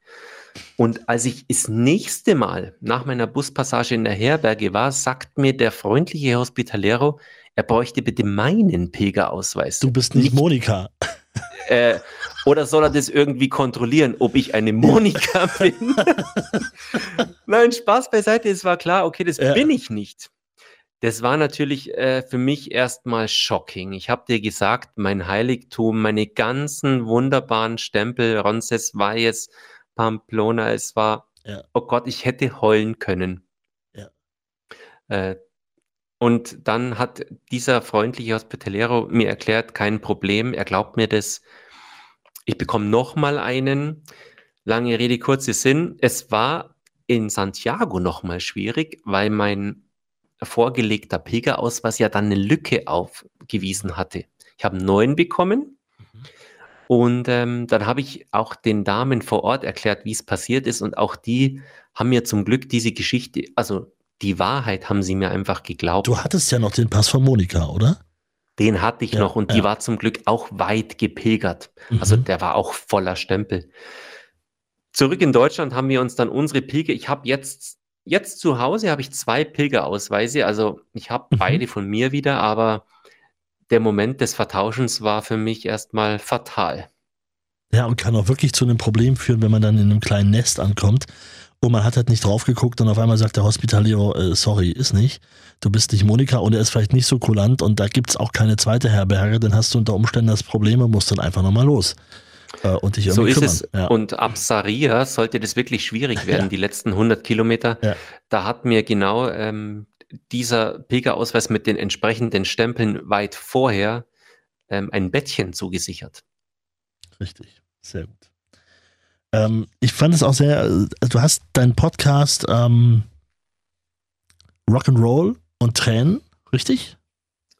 Speaker 2: Und als ich das nächste Mal nach meiner Buspassage in der Herberge war, sagt mir der freundliche Hospitalero, er bräuchte bitte meinen Pilgerausweis.
Speaker 1: Du bist nicht, Monika.
Speaker 2: Äh, oder soll er das irgendwie kontrollieren, ob ich eine Monika bin? Nein, Spaß beiseite, es war klar, okay, das
Speaker 1: Ja.
Speaker 2: bin ich nicht. Das war natürlich äh, für mich erstmal shocking. Ich habe dir gesagt, mein Heiligtum, meine ganzen wunderbaren Stempel, Roncesvalles, Pamplona, es war,
Speaker 1: Ja.
Speaker 2: oh Gott, ich hätte heulen können.
Speaker 1: Ja.
Speaker 2: Äh, und dann hat dieser freundliche Hospitalero mir erklärt, kein Problem, er glaubt mir das. Ich bekomme nochmal einen. Lange Rede, kurzer Sinn. Es war in Santiago nochmal schwierig, weil mein vorgelegter Pilgerausweis ja dann eine Lücke aufgewiesen hatte. Ich habe einen neuen bekommen und ähm, dann habe ich auch den Damen vor Ort erklärt, wie es passiert ist und auch die haben mir zum Glück diese Geschichte, also die Wahrheit haben sie mir einfach geglaubt.
Speaker 1: Du hattest ja noch den Pass von Monika, oder?
Speaker 2: Den hatte ich
Speaker 1: Ja,
Speaker 2: noch und die
Speaker 1: ja.
Speaker 2: war zum Glück auch weit gepilgert. Also
Speaker 1: Mhm.
Speaker 2: der war auch voller Stempel. Zurück in Deutschland haben wir uns dann unsere Pilger, ich habe jetzt, jetzt zu Hause habe ich zwei Pilgerausweise, also ich habe
Speaker 1: Mhm.
Speaker 2: beide von mir wieder, aber der Moment des Vertauschens war für mich erstmal fatal.
Speaker 1: Ja, und kann auch wirklich zu einem Problem führen, wenn man dann in einem kleinen Nest ankommt und man hat halt nicht drauf geguckt und auf einmal sagt der Hospitalero, äh, sorry, ist nicht. Du bist nicht Monika und er ist vielleicht nicht so kulant und da gibt's auch keine zweite Herberge, dann hast du unter Umständen das Problem und musst dann einfach nochmal los. Äh, und dich
Speaker 2: So
Speaker 1: irgendwie
Speaker 2: ist
Speaker 1: kümmern.
Speaker 2: es.
Speaker 1: Ja.
Speaker 2: Und ab Saria sollte das wirklich schwierig werden,
Speaker 1: Ja.
Speaker 2: die letzten 100 Kilometer.
Speaker 1: Ja.
Speaker 2: Da hat mir genau ähm, dieser Pilgerausweis mit den entsprechenden Stempeln weit vorher ähm, ein Bettchen zugesichert.
Speaker 1: Richtig, sehr gut. Ähm, ich fand es auch sehr, äh, du hast deinen Podcast ähm, Rock'n'Roll und Tränen, richtig?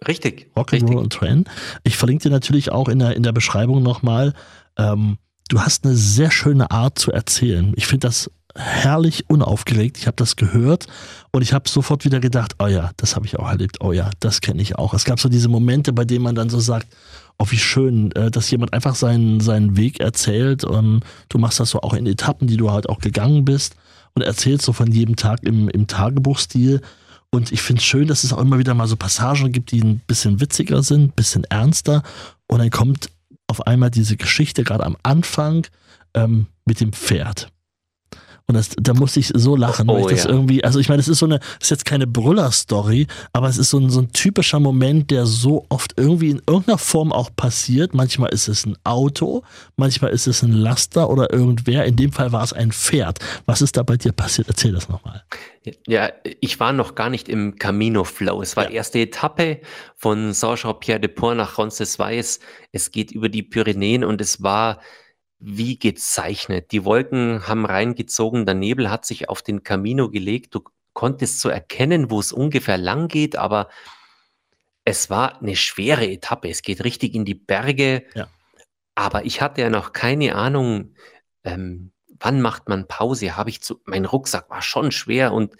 Speaker 2: Richtig.
Speaker 1: Rock'n'Roll und Tränen. Ich verlinke dir natürlich auch in der, in der Beschreibung nochmal. Ähm, du hast eine sehr schöne Art zu erzählen. Ich finde das herrlich unaufgeregt. Ich habe das gehört und ich habe sofort wieder gedacht, oh ja, das habe ich auch erlebt. Oh ja, das kenne ich auch. Es gab so diese Momente, bei denen man dann so sagt, oh wie schön, äh, dass jemand einfach seinen, seinen Weg erzählt und du machst das so auch in Etappen, die du halt auch gegangen bist und erzählst so von jedem Tag im, im Tagebuchstil. Und ich finde es schön, dass es auch immer wieder mal so Passagen gibt, die ein bisschen witziger sind, ein bisschen ernster. Und dann kommt auf einmal diese Geschichte gerade am Anfang ähm, mit dem Pferd. Und das, da musste ich so lachen, weil
Speaker 2: Oh,
Speaker 1: ich das
Speaker 2: ja.
Speaker 1: irgendwie, also ich meine, das ist so eine, das ist jetzt keine Brüller-Story, aber es ist so ein, so ein typischer Moment, der so oft irgendwie in irgendeiner Form auch passiert. Manchmal ist es ein Auto, manchmal ist es ein Laster oder irgendwer. In dem Fall war es ein Pferd. Was ist da bei dir passiert? Erzähl das nochmal.
Speaker 2: Ja, ich war noch gar nicht im Camino Flow. Es war
Speaker 1: Ja.
Speaker 2: die erste Etappe von Saint-Jean-Pierre-de-Port nach Roncesvalles. Es geht über die Pyrenäen und es war wie gezeichnet. Die Wolken haben reingezogen, der Nebel hat sich auf den Camino gelegt. Du konntest so erkennen, wo es ungefähr lang geht, aber es war eine schwere Etappe. Es geht richtig in die Berge.
Speaker 1: Ja.
Speaker 2: Aber ich hatte ja noch keine Ahnung, ähm, wann macht man Pause? Habe ich zu, mein Rucksack war schon schwer und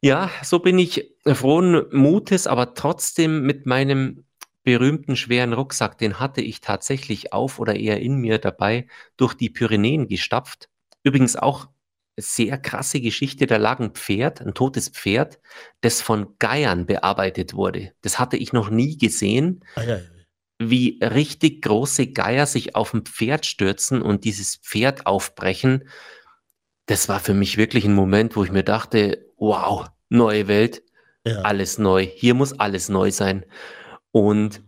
Speaker 2: ja, so bin ich frohen Mutes, aber trotzdem mit meinem berühmten schweren Rucksack, den hatte ich tatsächlich auf oder eher in mir dabei, durch die Pyrenäen gestapft. Übrigens auch sehr krasse Geschichte, da lag ein Pferd, ein totes Pferd, das von Geiern bearbeitet wurde. Das hatte ich noch nie gesehen wie richtig große Geier sich auf ein Pferd stürzen und dieses Pferd aufbrechen. Das war für mich wirklich ein Moment, wo ich mir dachte, wow, neue Welt,
Speaker 1: ja.
Speaker 2: alles neu. Hier muss alles neu sein. Und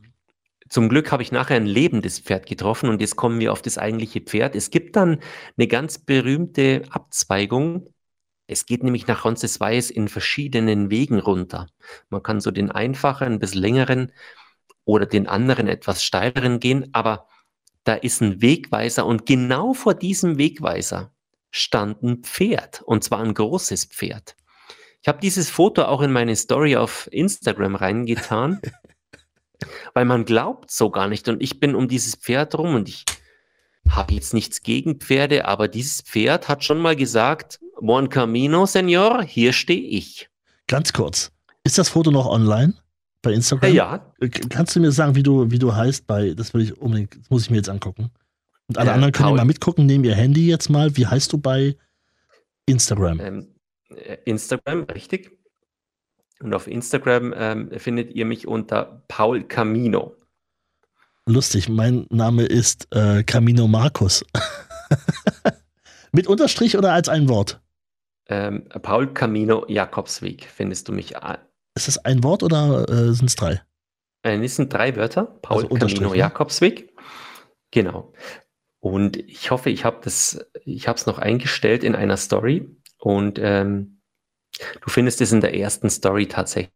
Speaker 2: zum Glück habe ich nachher ein lebendes Pferd getroffen und jetzt kommen wir auf das eigentliche Pferd. Es gibt dann eine ganz berühmte Abzweigung. Es geht nämlich nach Roncesvalles in verschiedenen Wegen runter. Man kann so den einfachen, ein bisschen längeren oder den anderen etwas steileren gehen, aber da ist ein Wegweiser und genau vor diesem Wegweiser stand ein Pferd und zwar ein großes Pferd. Ich habe dieses Foto auch in meine Story auf Instagram reingetan, weil man glaubt so gar nicht und ich bin um dieses Pferd rum und ich habe jetzt nichts gegen Pferde, aber dieses Pferd hat schon mal gesagt, Buen Camino, Senor, hier stehe ich.
Speaker 1: Ganz kurz. Ist das Foto noch online bei Instagram?
Speaker 2: Ja,
Speaker 1: Äh, Kannst du mir sagen, wie du, wie du heißt bei, das will ich unbedingt, das muss ich mir jetzt angucken. Und alle
Speaker 2: Äh,
Speaker 1: anderen können
Speaker 2: Paul.
Speaker 1: mal mitgucken, nehmen ihr Handy jetzt mal. Wie heißt du bei Instagram?
Speaker 2: ähm, äh, Instagram, richtig. Und auf Instagram ähm, findet ihr mich unter Paul Camino.
Speaker 1: Lustig, mein Name ist äh, Camino Markus. Mit Unterstrich oder als ein Wort?
Speaker 2: Ähm, Paul Camino Jakobsweg findest du mich. a-
Speaker 1: Ist das ein Wort oder äh, sind es drei?
Speaker 2: Äh, das sind drei Wörter. Paul
Speaker 1: Also
Speaker 2: Camino
Speaker 1: ne?
Speaker 2: Jakobsweg. Genau. Und ich hoffe, ich habe das, ich habe es noch eingestellt in einer Story. Und ähm, du findest es in der ersten Story tatsächlich.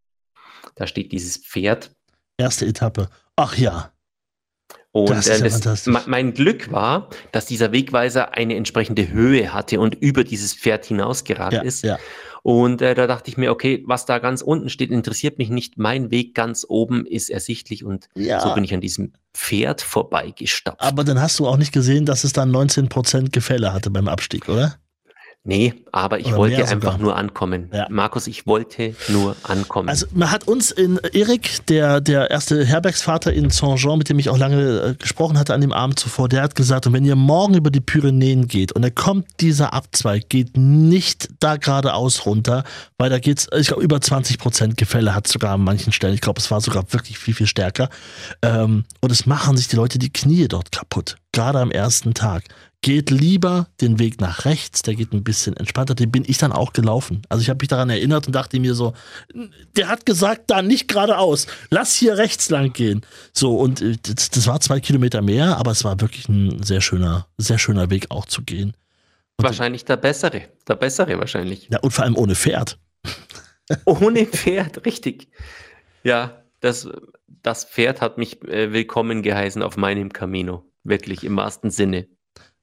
Speaker 2: Da steht dieses Pferd
Speaker 1: Erste Etappe. Ach ja.
Speaker 2: Und
Speaker 1: Das
Speaker 2: das
Speaker 1: ist ja
Speaker 2: mein Glück war, dass dieser Wegweiser eine entsprechende Höhe hatte und über dieses Pferd hinausgeragt
Speaker 1: Ja,
Speaker 2: ist.
Speaker 1: ja.
Speaker 2: Und äh, da dachte ich mir, okay, was da ganz unten steht, interessiert mich nicht. Mein Weg ganz oben ist ersichtlich und
Speaker 1: ja.
Speaker 2: so bin ich an diesem Pferd vorbeigestapft.
Speaker 1: Aber dann hast du auch nicht gesehen, dass es dann 19% Gefälle hatte beim Abstieg, oder?
Speaker 2: Nee, aber ich
Speaker 1: Oder
Speaker 2: wollte einfach
Speaker 1: sogar.
Speaker 2: nur ankommen.
Speaker 1: Ja.
Speaker 2: Markus, ich wollte nur ankommen.
Speaker 1: Also man hat uns in Erik, der, der erste Herbergsvater in Saint-Jean, mit dem ich auch lange äh, gesprochen hatte an dem Abend zuvor, der hat gesagt, und wenn ihr morgen über die Pyrenäen geht und da kommt dieser Abzweig, geht nicht da geradeaus runter, weil da geht's, ich glaube, über 20 Prozent Gefälle hat sogar an manchen Stellen. Ich glaube, es war sogar wirklich viel, viel stärker. Ähm, und es machen sich die Leute die Knie dort kaputt, gerade am ersten Tag. Geht lieber den Weg nach rechts, der geht ein bisschen entspannter. Den bin ich dann auch gelaufen. Also ich habe mich daran erinnert und dachte mir so, der hat gesagt, da nicht geradeaus, lass hier rechts lang gehen. So, und äh, das, das war zwei Kilometer mehr, aber es war wirklich ein sehr schöner, sehr schöner Weg auch zu gehen. und-
Speaker 2: wahrscheinlich der bessere. Der bessere wahrscheinlich.
Speaker 1: Ja, und vor allem ohne Pferd.
Speaker 2: Ohne Pferd, richtig. Ja, das, das Pferd hat mich äh, willkommen geheißen auf meinem Camino. Wirklich im wahrsten Sinne.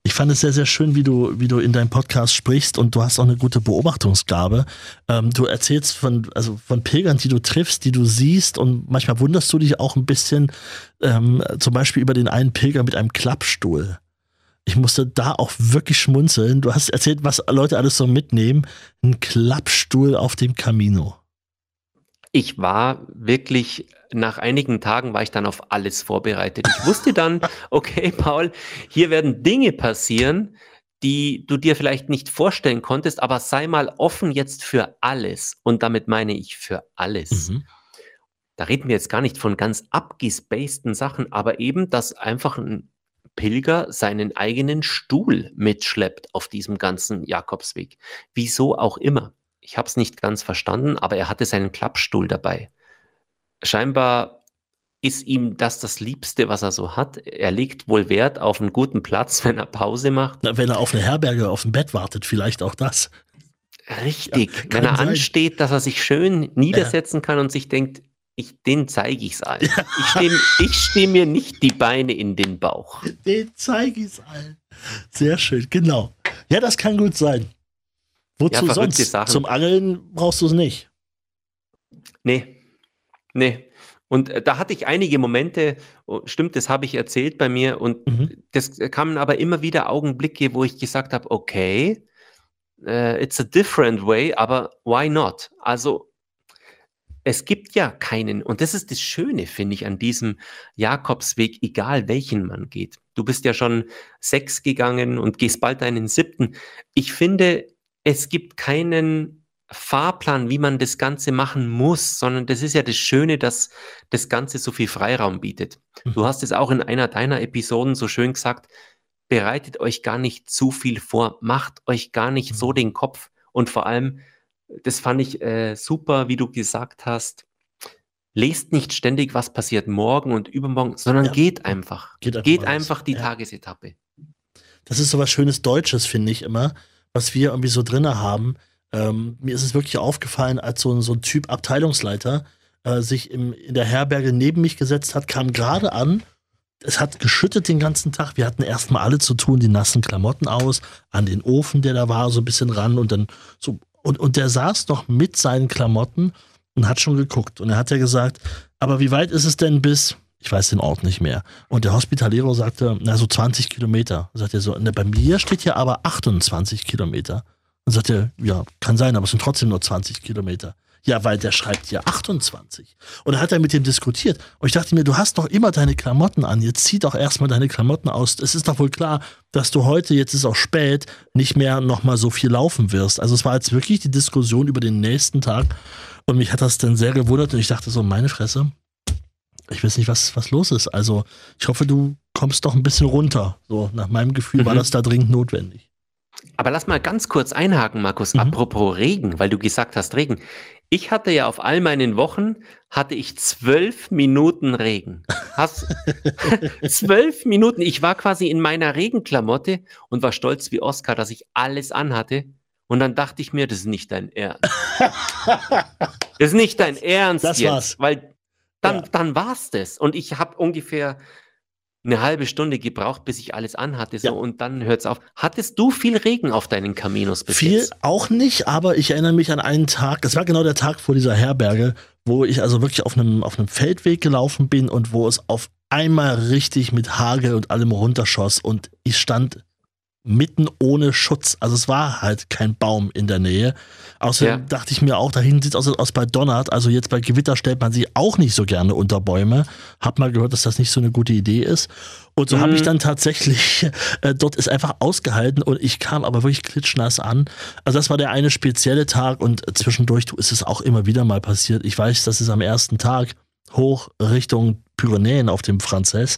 Speaker 1: Ich fand es sehr, sehr schön, wie du, wie du in deinem Podcast sprichst und du hast auch eine gute Beobachtungsgabe. Ähm, du erzählst von, also von Pilgern, die du triffst, die du siehst und manchmal wunderst du dich auch ein bisschen, ähm, zum Beispiel über den einen Pilger mit einem Klappstuhl. Ich musste da auch wirklich schmunzeln. Du hast erzählt, was Leute alles so mitnehmen. Ein Klappstuhl auf dem Camino.
Speaker 2: Ich war wirklich, nach einigen Tagen war ich dann auf alles vorbereitet. Ich wusste dann, okay, Paul, hier werden Dinge passieren, die du dir vielleicht nicht vorstellen konntest, aber sei mal offen jetzt für alles. Und damit meine ich für alles.
Speaker 1: Mhm.
Speaker 2: Da reden wir jetzt gar nicht von ganz abgespaceden Sachen, aber eben, dass einfach ein Pilger seinen eigenen Stuhl mitschleppt auf diesem ganzen Jakobsweg. Wieso auch immer. Ich habe es nicht ganz verstanden, aber er hatte seinen Klappstuhl dabei. Scheinbar ist ihm das das Liebste, was er so hat. Er legt wohl Wert auf einen guten Platz, wenn er Pause macht.
Speaker 1: Na, Wenn er auf eine Herberge auf dem Bett wartet, vielleicht auch das.
Speaker 2: Richtig.
Speaker 1: Ja,
Speaker 2: wenn er
Speaker 1: sein.
Speaker 2: ansteht, dass er sich schön niedersetzen kann und sich denkt, ich, den zeige ich's allen. Ich stehe ich steh mir nicht die Beine in den Bauch.
Speaker 1: Den zeige ich's allen. Sehr schön, genau. Ja, das kann gut sein. Wozu
Speaker 2: Ja,
Speaker 1: sonst?
Speaker 2: Sachen.
Speaker 1: Zum Angeln brauchst du es nicht.
Speaker 2: Nee. Nee. Und äh, da hatte ich einige Momente, oh, stimmt, das habe ich erzählt bei mir, und
Speaker 1: Mhm.
Speaker 2: das kamen aber immer wieder Augenblicke, wo ich gesagt habe, okay, äh, it's a different way, aber why not? Also es gibt ja keinen, und das ist das Schöne, finde ich, an diesem Jakobsweg, egal welchen man geht. Du bist ja schon sechs gegangen und gehst bald deinen siebten. Ich finde, es gibt keinen Fahrplan, wie man das Ganze machen muss, sondern das ist ja das Schöne, dass das Ganze so viel Freiraum bietet. Du hast es auch in einer deiner Episoden so schön gesagt, bereitet euch gar nicht zu viel vor, macht euch gar nicht so den Kopf und vor allem, das fand ich äh, super, wie du gesagt hast, lest nicht ständig, was passiert morgen und übermorgen, sondern
Speaker 1: Ja.
Speaker 2: geht einfach.
Speaker 1: Geht einfach
Speaker 2: Geht einfach die
Speaker 1: Ja.
Speaker 2: Tagesetappe.
Speaker 1: Das ist so was Schönes Deutsches, finde ich immer, was wir irgendwie so drinne haben. Ähm, mir ist es wirklich aufgefallen, als so ein, so ein Typ Abteilungsleiter äh, sich im, in der Herberge neben mich gesetzt hat, kam gerade an. Es hat geschüttet den ganzen Tag. Wir hatten erstmal alle zu tun, die nassen Klamotten aus, an den Ofen, der da war, so ein bisschen ran und dann so. Und, und der saß noch mit seinen Klamotten und hat schon geguckt. Und er hat ja gesagt, aber wie weit ist es denn bis, ich weiß den Ort nicht mehr. Und der Hospitalero sagte, na so 20 Kilometer. Sagt er so, ne, bei mir steht hier aber 28 Kilometer. Und sagt er, ja, kann sein, aber es sind trotzdem nur 20 Kilometer. Ja, weil der schreibt hier 28. Und dann hat er mit dem diskutiert. Und ich dachte mir, du hast doch immer deine Klamotten an. Jetzt zieh doch erstmal deine Klamotten aus. Es ist doch wohl klar, dass du heute, jetzt ist auch spät, nicht mehr nochmal so viel laufen wirst. Also es war jetzt wirklich die Diskussion über den nächsten Tag. Und mich hat das dann sehr gewundert. Und ich dachte so, meine Fresse, ich weiß nicht, was, was los ist. Also ich hoffe, du kommst doch ein bisschen runter. So, nach meinem Gefühl war
Speaker 2: Mhm.
Speaker 1: das da dringend notwendig.
Speaker 2: Aber lass mal ganz kurz einhaken, Markus,
Speaker 1: Mhm.
Speaker 2: apropos Regen, weil du gesagt hast Regen. Ich hatte ja auf all meinen Wochen, hatte ich zwölf Minuten Regen. Hast zwölf Minuten. Ich war quasi in meiner Regenklamotte und war stolz wie Oscar, dass ich alles anhatte. Und dann dachte ich mir, das ist nicht dein Ernst. Das ist nicht dein Ernst
Speaker 1: das
Speaker 2: jetzt.
Speaker 1: war's.
Speaker 2: Weil dann,
Speaker 1: Ja.
Speaker 2: dann war's das. Und ich habe ungefähr eine halbe Stunde gebraucht, bis ich alles anhatte. So,
Speaker 1: Ja.
Speaker 2: und dann hört's auf. Hattest du viel Regen auf deinen Caminos bis
Speaker 1: Viel
Speaker 2: jetzt?
Speaker 1: auch nicht, aber ich erinnere mich an einen Tag, das war genau der Tag vor dieser Herberge, wo ich also wirklich auf einem, auf einem Feldweg gelaufen bin und wo es auf einmal richtig mit Hagel und allem runterschoss und ich stand mitten ohne Schutz. Also es war halt kein Baum in der Nähe. Außerdem ja. dachte ich mir auch, da hinten sieht es aus, aus bei Donnert. Also jetzt bei Gewitter stellt man sich auch nicht so gerne unter Bäume. Hab mal gehört, dass das nicht so eine gute Idee ist. Und so mhm. habe ich dann tatsächlich äh, dort ist einfach ausgehalten und ich kam aber wirklich klitschnass an. Also das war der eine spezielle Tag und zwischendurch ist es auch immer wieder mal passiert. Ich weiß, dass es am ersten Tag hoch Richtung Pyrenäen auf dem Franzess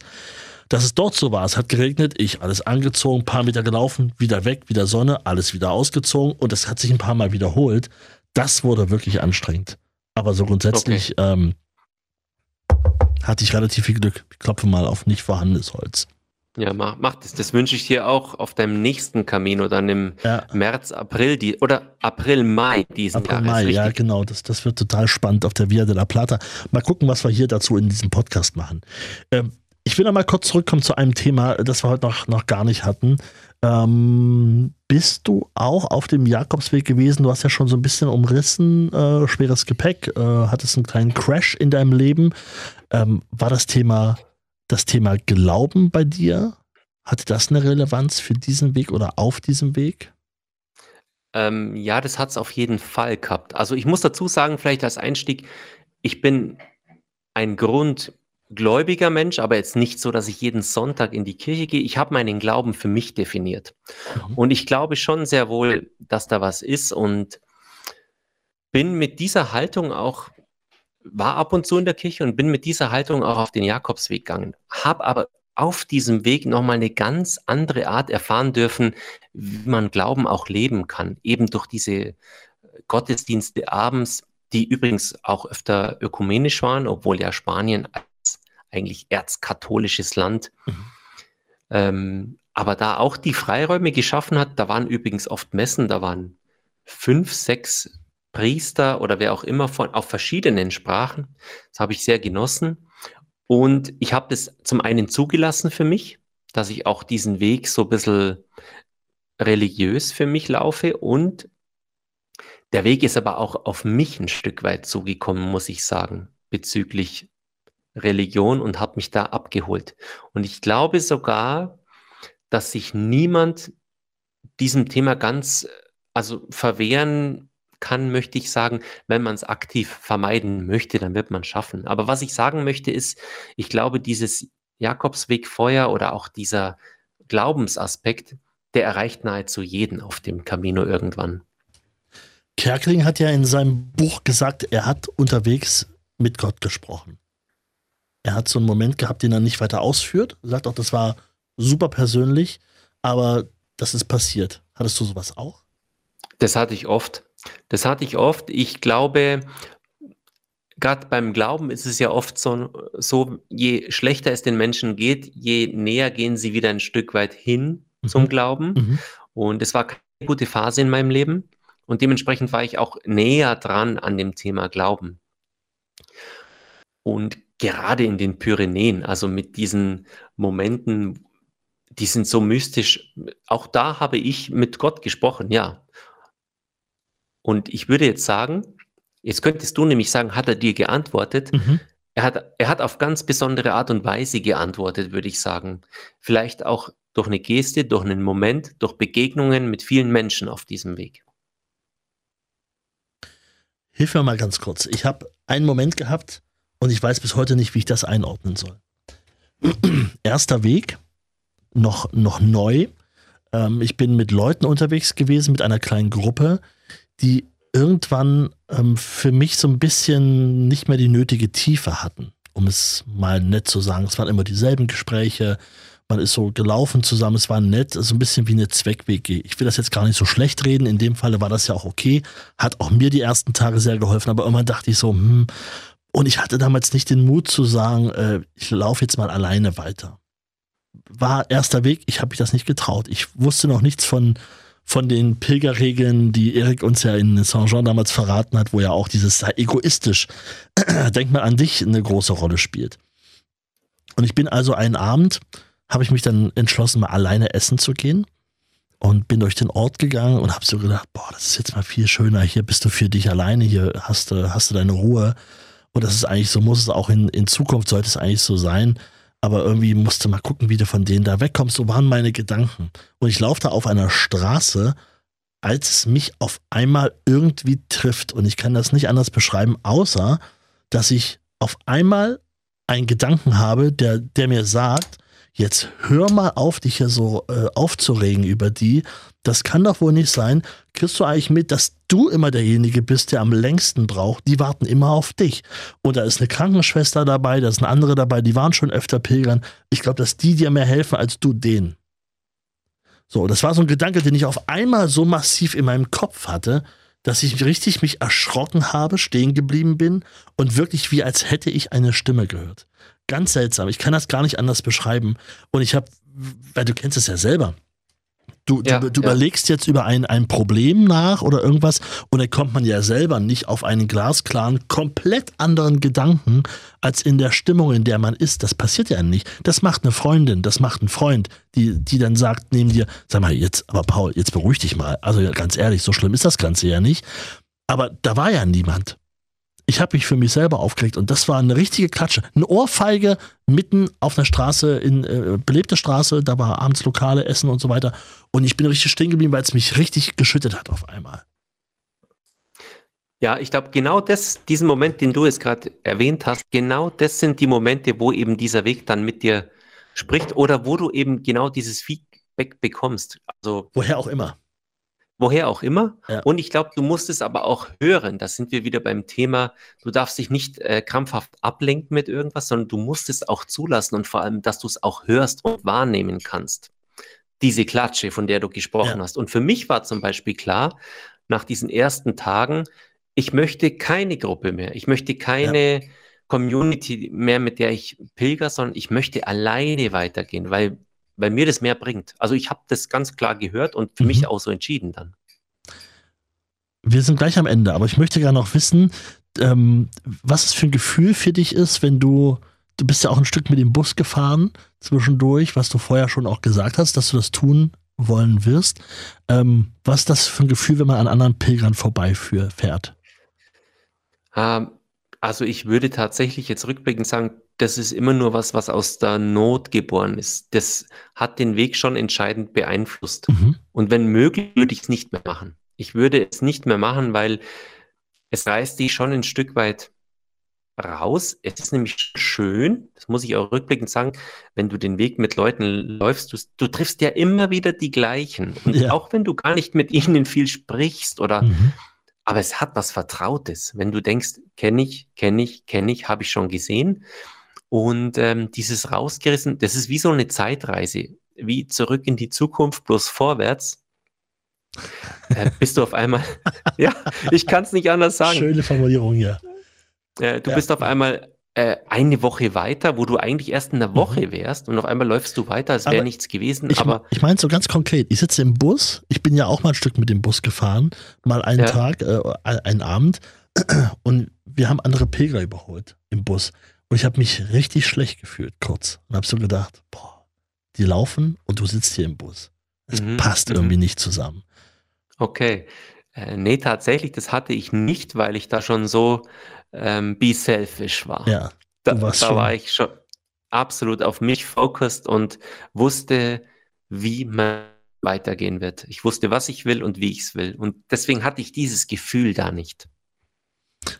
Speaker 1: dass es dort so war. Es hat geregnet, ich alles angezogen, paar Meter gelaufen, wieder weg, wieder Sonne, alles wieder ausgezogen und es hat sich ein paar Mal wiederholt. Das wurde wirklich anstrengend. Aber so grundsätzlich okay. ähm, hatte ich relativ viel Glück. Ich klopfe mal auf nicht vorhandenes Holz.
Speaker 2: Ja, mach, mach das. Das wünsche ich dir auch auf deinem nächsten Camino, dann im ja. März, April, die, oder April, Mai diesen
Speaker 1: April, Mai, ja, genau. Das, das wird total spannend auf der Via de la Plata. Mal gucken, was wir hier dazu in diesem Podcast machen. Ähm, ich will noch mal kurz zurückkommen zu einem Thema, das wir heute noch, noch gar nicht hatten. Ähm, bist du auch auf dem Jakobsweg gewesen? Du hast ja schon so ein bisschen umrissen, äh, schweres Gepäck, äh, hattest einen kleinen Crash in deinem Leben. Ähm, war das Thema, das Thema Glauben bei dir? Hatte das eine Relevanz für diesen Weg oder auf diesem Weg?
Speaker 2: Ähm, ja, das hat es auf jeden Fall gehabt. Also ich muss dazu sagen, vielleicht als Einstieg, ich bin ein Grund gläubiger Mensch, aber jetzt nicht so, dass ich jeden Sonntag in die Kirche gehe. Ich habe meinen Glauben für mich definiert. Mhm. Und ich glaube schon sehr wohl, dass da was ist und bin mit dieser Haltung auch, war ab und zu in der Kirche und bin mit dieser Haltung auch auf den Jakobsweg gegangen. Habe aber auf diesem Weg nochmal eine ganz andere Art erfahren dürfen, wie man Glauben auch leben kann. Eben durch diese Gottesdienste abends, die übrigens auch öfter ökumenisch waren, obwohl ja Spanien eigentlich erzkatholisches Land. Mhm. Ähm, aber da auch die Freiräume geschaffen hat, da waren übrigens oft Messen, da waren fünf, sechs Priester oder wer auch immer von auf verschiedenen Sprachen. Das habe ich sehr genossen. Und ich habe das zum einen zugelassen für mich, dass ich auch diesen Weg so ein bisschen religiös für mich laufe. Und der Weg ist aber auch auf mich ein Stück weit zugekommen, muss ich sagen, bezüglich Religion und habe mich da abgeholt. Und ich glaube sogar, dass sich niemand diesem Thema ganz, also verwehren kann, möchte ich sagen, wenn man es aktiv vermeiden möchte, dann wird man schaffen. Aber was ich sagen möchte ist, ich glaube, dieses Jakobswegfeuer oder auch dieser Glaubensaspekt, der erreicht nahezu jeden auf dem Camino irgendwann.
Speaker 1: Kerkeling hat ja in seinem Buch gesagt, er hat unterwegs mit Gott gesprochen. Er hat so einen Moment gehabt, den er nicht weiter ausführt. Er sagt auch, das war super persönlich, aber das ist passiert. Hattest du sowas auch?
Speaker 2: Das hatte ich oft. Das hatte ich oft. Ich glaube, gerade beim Glauben ist es ja oft so, so, je schlechter es den Menschen geht, je näher gehen sie wieder ein Stück weit hin mhm. zum Glauben. Mhm. Und es war keine gute Phase in meinem Leben. Und dementsprechend war ich auch näher dran an dem Thema Glauben. Und gerade in den Pyrenäen, also mit diesen Momenten, die sind so mystisch. Auch da habe ich mit Gott gesprochen, ja. Und ich würde jetzt sagen, jetzt könntest du nämlich sagen, hat er dir geantwortet? Mhm. Er, hat, er hat auf ganz besondere Art und Weise geantwortet, würde ich sagen. Vielleicht auch durch eine Geste, durch einen Moment, durch Begegnungen mit vielen Menschen auf diesem Weg.
Speaker 1: Hilf mir mal ganz kurz. Ich habe einen Moment gehabt, und ich weiß bis heute nicht, wie ich das einordnen soll. Erster Weg, noch, noch neu. Ähm, ich bin mit Leuten unterwegs gewesen, mit einer kleinen Gruppe, die irgendwann ähm, für mich so ein bisschen nicht mehr die nötige Tiefe hatten, um es mal nett zu sagen. Es waren immer dieselben Gespräche, man ist so gelaufen zusammen, es war nett, so ein bisschen wie eine Zweck-WG. Ich will das jetzt gar nicht so schlecht reden, in dem Falle war das ja auch okay, hat auch mir die ersten Tage sehr geholfen, aber irgendwann dachte ich so, hm, und ich hatte damals nicht den Mut zu sagen, äh, ich laufe jetzt mal alleine weiter. War erster Weg, ich habe mich das nicht getraut. Ich wusste noch nichts von, von den Pilgerregeln, die Erik uns ja in Saint-Jean damals verraten hat, wo ja auch dieses sei egoistisch, denk mal an dich, eine große Rolle spielt. Und ich bin also einen Abend, habe ich mich dann entschlossen, mal alleine essen zu gehen und bin durch den Ort gegangen und habe so gedacht, boah, das ist jetzt mal viel schöner, hier bist du für dich alleine, hier hast du, hast du deine Ruhe. Und das ist eigentlich so, muss es auch in, in Zukunft, sollte es eigentlich so sein. aber irgendwie musste mal gucken, wie du von denen da wegkommst. So waren meine Gedanken. Und ich laufe da auf einer Straße, als es mich auf einmal irgendwie trifft. Und ich kann das nicht anders beschreiben, außer dass ich auf einmal einen Gedanken habe, der, der mir sagt, jetzt hör mal auf, dich hier so äh, aufzuregen über die. Das kann doch wohl nicht sein. Kriegst du eigentlich mit, dass du immer derjenige bist, der am längsten braucht? Die warten immer auf dich. Und da ist eine Krankenschwester dabei, da ist eine andere dabei, die waren schon öfter Pilgern. Ich glaube, dass die dir mehr helfen als du denen. So, das war so ein Gedanke, den ich auf einmal so massiv in meinem Kopf hatte, dass ich richtig mich erschrocken habe, stehen geblieben bin und wirklich wie als hätte ich eine Stimme gehört. Ganz seltsam. Ich kann das gar nicht anders beschreiben. Und ich habe, weil du kennst es ja selber. Du, ja, du, du ja. überlegst jetzt über ein, ein Problem nach oder irgendwas und dann kommt man ja selber nicht auf einen glasklaren, komplett anderen Gedanken als in der Stimmung, in der man ist. Das passiert ja nicht. Das macht eine Freundin, das macht ein Freund, die, die dann sagt neben dir, sag mal jetzt, aber Paul, jetzt beruhig dich mal. Also ganz ehrlich, so schlimm ist das Ganze ja nicht. Aber da war ja niemand ich habe mich für mich selber aufgeregt und das war eine richtige Klatsche. Eine Ohrfeige mitten auf einer Straße, in äh, belebte Straße, da war abends Lokale, Essen und so weiter. Und ich bin richtig stehen geblieben, weil es mich richtig geschüttet hat auf einmal.
Speaker 2: Ja, ich glaube, genau das, diesen Moment, den du jetzt gerade erwähnt hast, genau das sind die Momente, wo eben dieser Weg dann mit dir spricht oder wo du eben genau dieses Feedback bekommst.
Speaker 1: Also woher auch immer
Speaker 2: woher auch immer. Ja. Und ich glaube, du musst es aber auch hören. Da sind wir wieder beim Thema, du darfst dich nicht äh, krampfhaft ablenken mit irgendwas, sondern du musst es auch zulassen und vor allem, dass du es auch hörst und wahrnehmen kannst. Diese Klatsche, von der du gesprochen ja. hast. Und für mich war zum Beispiel klar, nach diesen ersten Tagen, ich möchte keine Gruppe mehr. Ich möchte keine ja. Community mehr, mit der ich pilger, sondern ich möchte alleine weitergehen, weil weil mir das mehr bringt. Also ich habe das ganz klar gehört und für mhm. mich auch so entschieden dann.
Speaker 1: Wir sind gleich am Ende, aber ich möchte gerne noch wissen, ähm, was es für ein Gefühl für dich ist, wenn du, du bist ja auch ein Stück mit dem Bus gefahren zwischendurch, was du vorher schon auch gesagt hast, dass du das tun wollen wirst. Ähm, was ist das für ein Gefühl, wenn man an anderen Pilgern vorbeifährt?
Speaker 2: Ähm, also ich würde tatsächlich jetzt rückblickend sagen, das ist immer nur was, was aus der Not geboren ist. Das hat den Weg schon entscheidend beeinflusst. Mhm. Und wenn möglich, würde ich es nicht mehr machen. Ich würde es nicht mehr machen, weil es reißt dich schon ein Stück weit raus. Es ist nämlich schön, das muss ich auch rückblickend sagen, wenn du den Weg mit Leuten läufst, du, du triffst ja immer wieder die gleichen. Und ja. auch wenn du gar nicht mit ihnen viel sprichst oder mhm. aber es hat was Vertrautes. Wenn du denkst, kenne ich, kenne ich, kenne ich, habe ich schon gesehen. Und ähm, dieses rausgerissen, das ist wie so eine Zeitreise, wie zurück in die Zukunft, bloß vorwärts. Äh, bist du auf einmal, ja, ich kann es nicht anders sagen.
Speaker 1: Schöne Formulierung, ja.
Speaker 2: Äh, du ja. bist auf einmal äh, eine Woche weiter, wo du eigentlich erst in der Woche mhm. wärst und auf einmal läufst du weiter, als wäre nichts gewesen.
Speaker 1: Ich,
Speaker 2: aber
Speaker 1: ich meine so ganz konkret, ich sitze im Bus, ich bin ja auch mal ein Stück mit dem Bus gefahren, mal einen ja. Tag, äh, einen Abend und wir haben andere Pilger überholt im Bus. Und ich habe mich richtig schlecht gefühlt, kurz. Und habe so gedacht, boah, die laufen und du sitzt hier im Bus. Es mhm. passt mhm. irgendwie nicht zusammen.
Speaker 2: Okay. Äh, nee, tatsächlich, das hatte ich nicht, weil ich da schon so ähm, be selfish war.
Speaker 1: Ja.
Speaker 2: Da, da war ich schon absolut auf mich fokussiert und wusste, wie man weitergehen wird. Ich wusste, was ich will und wie ich es will. Und deswegen hatte ich dieses Gefühl da nicht.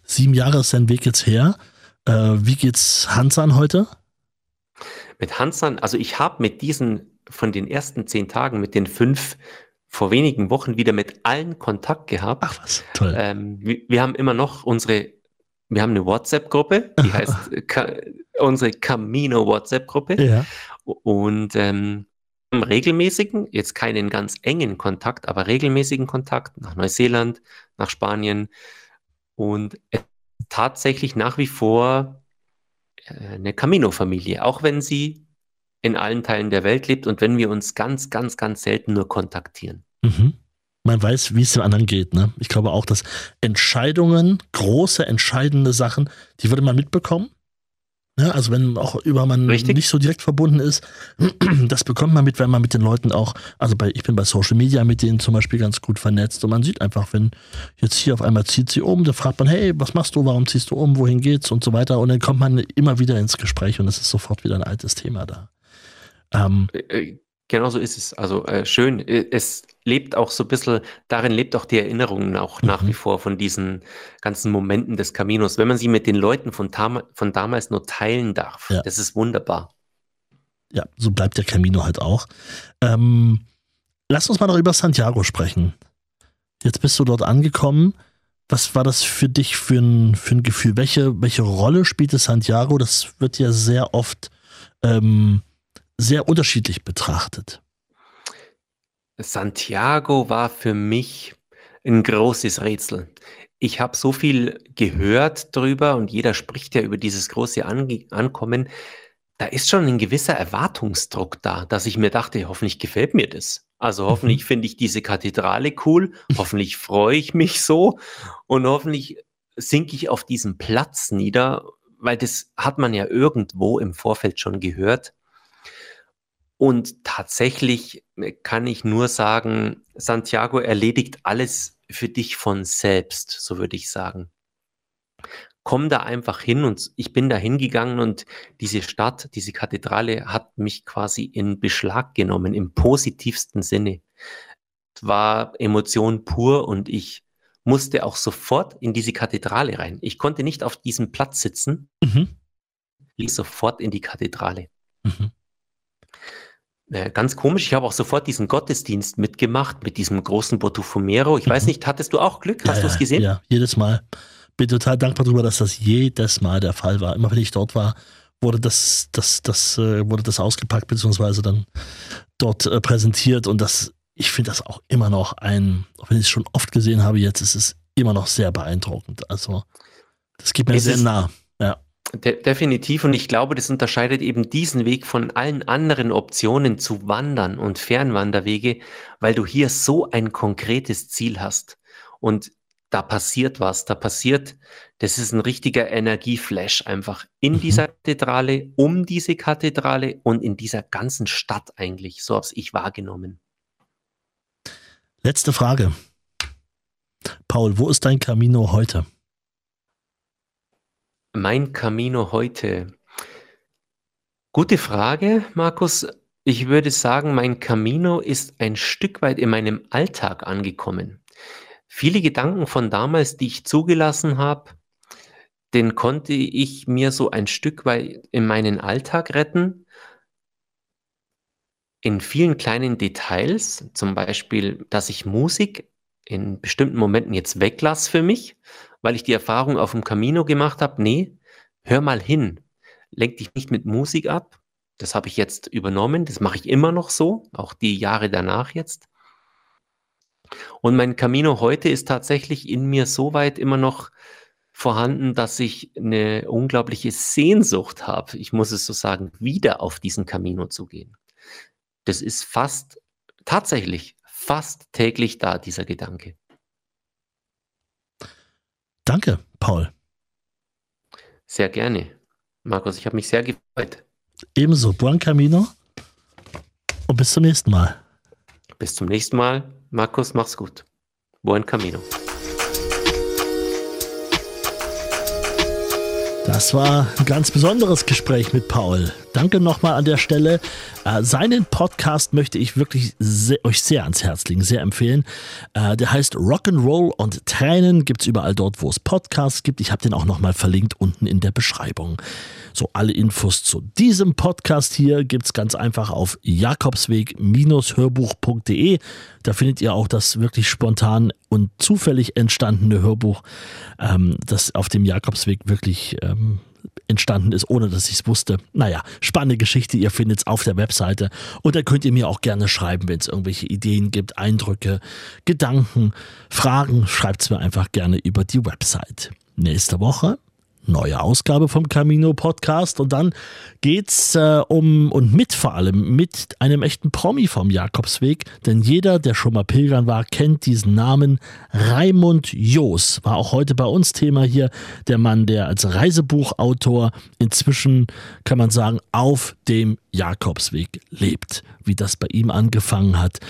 Speaker 1: Sieben Jahre ist dein Weg jetzt her. Äh, wie geht's Hans an heute?
Speaker 2: Mit Hans an, also ich habe mit diesen von den ersten zehn Tagen, mit den fünf vor wenigen Wochen wieder mit allen Kontakt gehabt.
Speaker 1: Ach was, toll.
Speaker 2: Ähm, wir, wir, haben immer noch unsere, wir haben eine WhatsApp-Gruppe, die heißt Ka unsere Camino WhatsApp-Gruppe. Ja. Und ähm, regelmäßigen, jetzt keinen ganz engen Kontakt, aber regelmäßigen Kontakt nach Neuseeland, nach Spanien. Und tatsächlich nach wie vor äh, eine Camino-Familie, auch wenn sie in allen Teilen der Welt lebt und wenn wir uns ganz, ganz, ganz selten nur kontaktieren.
Speaker 1: Mhm. Man weiß, wie es dem anderen geht. Ne? Ich glaube auch, dass Entscheidungen, große, entscheidende Sachen, die würde man mitbekommen. Ja, also wenn auch über man
Speaker 2: Richtig.
Speaker 1: nicht so direkt verbunden ist, das bekommt man mit, wenn man mit den Leuten auch, also bei, ich bin bei Social Media mit denen zum Beispiel ganz gut vernetzt und man sieht einfach, wenn jetzt hier auf einmal zieht sie um, da fragt man, hey, was machst du, warum ziehst du um, wohin geht's und so weiter und dann kommt man immer wieder ins Gespräch und es ist sofort wieder ein altes Thema da. Ähm,
Speaker 2: Äh, Genau so ist es. Also äh, schön. Äh, Es lebt auch so ein bisschen, darin lebt auch die Erinnerung auch nach
Speaker 1: Mhm.
Speaker 2: wie vor von diesen ganzen Momenten des Caminos. Wenn man sie mit den Leuten von, tam von damals nur teilen darf,
Speaker 1: Ja.
Speaker 2: das ist wunderbar.
Speaker 1: ja, so bleibt der Camino halt auch. Ähm, lass uns mal noch über Santiago sprechen. Jetzt bist du dort angekommen. Was war das für dich für ein, für ein Gefühl? Welche, welche Rolle spielte Santiago? Das wird ja sehr oft ähm, sehr unterschiedlich betrachtet.
Speaker 2: Santiago war für mich ein großes Rätsel. Ich habe so viel gehört drüber und jeder spricht ja über dieses große Ange Ankommen. Da ist schon ein gewisser Erwartungsdruck da, dass ich mir dachte, hoffentlich gefällt mir das. Also hoffentlich finde ich diese Kathedrale cool, hoffentlich freue ich mich so und hoffentlich sinke ich auf diesem Platz nieder, weil das hat man ja irgendwo im Vorfeld schon gehört. Und tatsächlich äh, kann ich nur sagen, Santiago erledigt alles für dich von selbst, so würde ich sagen. Komm da einfach hin und ich bin da hingegangen und diese Stadt, diese Kathedrale hat mich quasi in Beschlag genommen, im positivsten Sinne. Es war Emotion pur und ich musste auch sofort in diese Kathedrale rein. Ich konnte nicht auf diesem Platz sitzen,
Speaker 1: Mhm.
Speaker 2: lief sofort in die Kathedrale.
Speaker 1: Mhm.
Speaker 2: Äh, ganz komisch, ich habe auch sofort diesen Gottesdienst mitgemacht mit diesem großen Botufomero. Ich weiß
Speaker 1: Mhm.
Speaker 2: nicht, hattest du auch Glück? Hast
Speaker 1: ja,
Speaker 2: du es gesehen?
Speaker 1: Ja, jedes Mal. Bin total dankbar darüber, dass das jedes Mal der Fall war. Immer wenn ich dort war, wurde das, das, das, äh, wurde das ausgepackt, beziehungsweise dann dort äh, präsentiert. Und das, ich finde das auch immer noch ein, auch wenn ich es schon oft gesehen habe, jetzt ist es immer noch sehr beeindruckend. Also, das geht mir
Speaker 2: Es
Speaker 1: sehr nah. Ja.
Speaker 2: De definitiv. Und ich glaube, das unterscheidet eben diesen Weg von allen anderen Optionen zu wandern und Fernwanderwege, weil du hier so ein konkretes Ziel hast. Und da passiert was, da passiert, das ist ein richtiger Energieflash einfach in
Speaker 1: Mhm.
Speaker 2: dieser Kathedrale, um diese Kathedrale und in dieser ganzen Stadt eigentlich. So habe ich wahrgenommen.
Speaker 1: Letzte Frage. Paul, wo ist dein Camino heute?
Speaker 2: Mein Camino heute. Gute Frage, Markus. Ich würde sagen, mein Camino ist ein Stück weit in meinem Alltag angekommen. Viele Gedanken von damals, die ich zugelassen habe, den konnte ich mir so ein Stück weit in meinen Alltag retten. In vielen kleinen Details, zum Beispiel, dass ich Musik in bestimmten Momenten jetzt weglasse für mich, weil ich die Erfahrung auf dem Camino gemacht habe, nee, hör mal hin, lenk dich nicht mit Musik ab. Das habe ich jetzt übernommen, das mache ich immer noch so, auch die Jahre danach jetzt. Und mein Camino heute ist tatsächlich in mir so weit immer noch vorhanden, dass ich eine unglaubliche Sehnsucht habe, ich muss es so sagen, wieder auf diesen Camino zu gehen. Das ist fast, tatsächlich, fast täglich da, dieser Gedanke.
Speaker 1: Danke, Paul.
Speaker 2: Sehr gerne. Markus, ich habe mich sehr gefreut.
Speaker 1: Ebenso, Buen Camino und bis zum nächsten Mal.
Speaker 2: Bis zum nächsten Mal. Markus, mach's gut. Buen Camino.
Speaker 1: Das war ein ganz besonderes Gespräch mit Paul. Danke nochmal an der Stelle. Äh, seinen Podcast möchte ich wirklich sehr, euch sehr ans Herz legen, sehr empfehlen. Äh, der heißt Rock'n'Roll und Tränen. Gibt's überall dort, wo es Podcasts gibt. Ich habe den auch nochmal verlinkt unten in der Beschreibung. So, alle Infos zu diesem Podcast hier gibt's ganz einfach auf jakobsweg-hörbuch.de. Da findet ihr auch das wirklich spontan und zufällig entstandene Hörbuch, ähm, das auf dem Jakobsweg wirklich ähm, entstanden ist, ohne dass ich es wusste. Naja, spannende Geschichte, ihr findet es auf der Webseite. Und da könnt ihr mir auch gerne schreiben, wenn es irgendwelche Ideen gibt, Eindrücke, Gedanken, Fragen, schreibt es mir einfach gerne über die Website. Nächste Woche neue Ausgabe vom Camino Podcast. Und dann geht's äh, um und mit vor allem mit einem echten Promi vom Jakobsweg, denn jeder, der schon mal pilgern war, kennt diesen Namen. Raimund Joos war auch heute bei uns Thema hier, der Mann, der als Reisebuchautor inzwischen, kann man sagen, auf dem Jakobsweg lebt, wie das bei ihm angefangen hat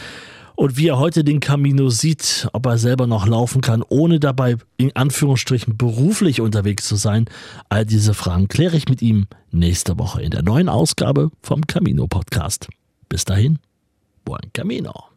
Speaker 1: und wie er heute den Camino sieht, ob er selber noch laufen kann, ohne dabei in Anführungsstrichen beruflich unterwegs zu sein. All diese Fragen kläre ich mit ihm nächste Woche in der neuen Ausgabe vom Camino Podcast. Bis dahin, buen Camino.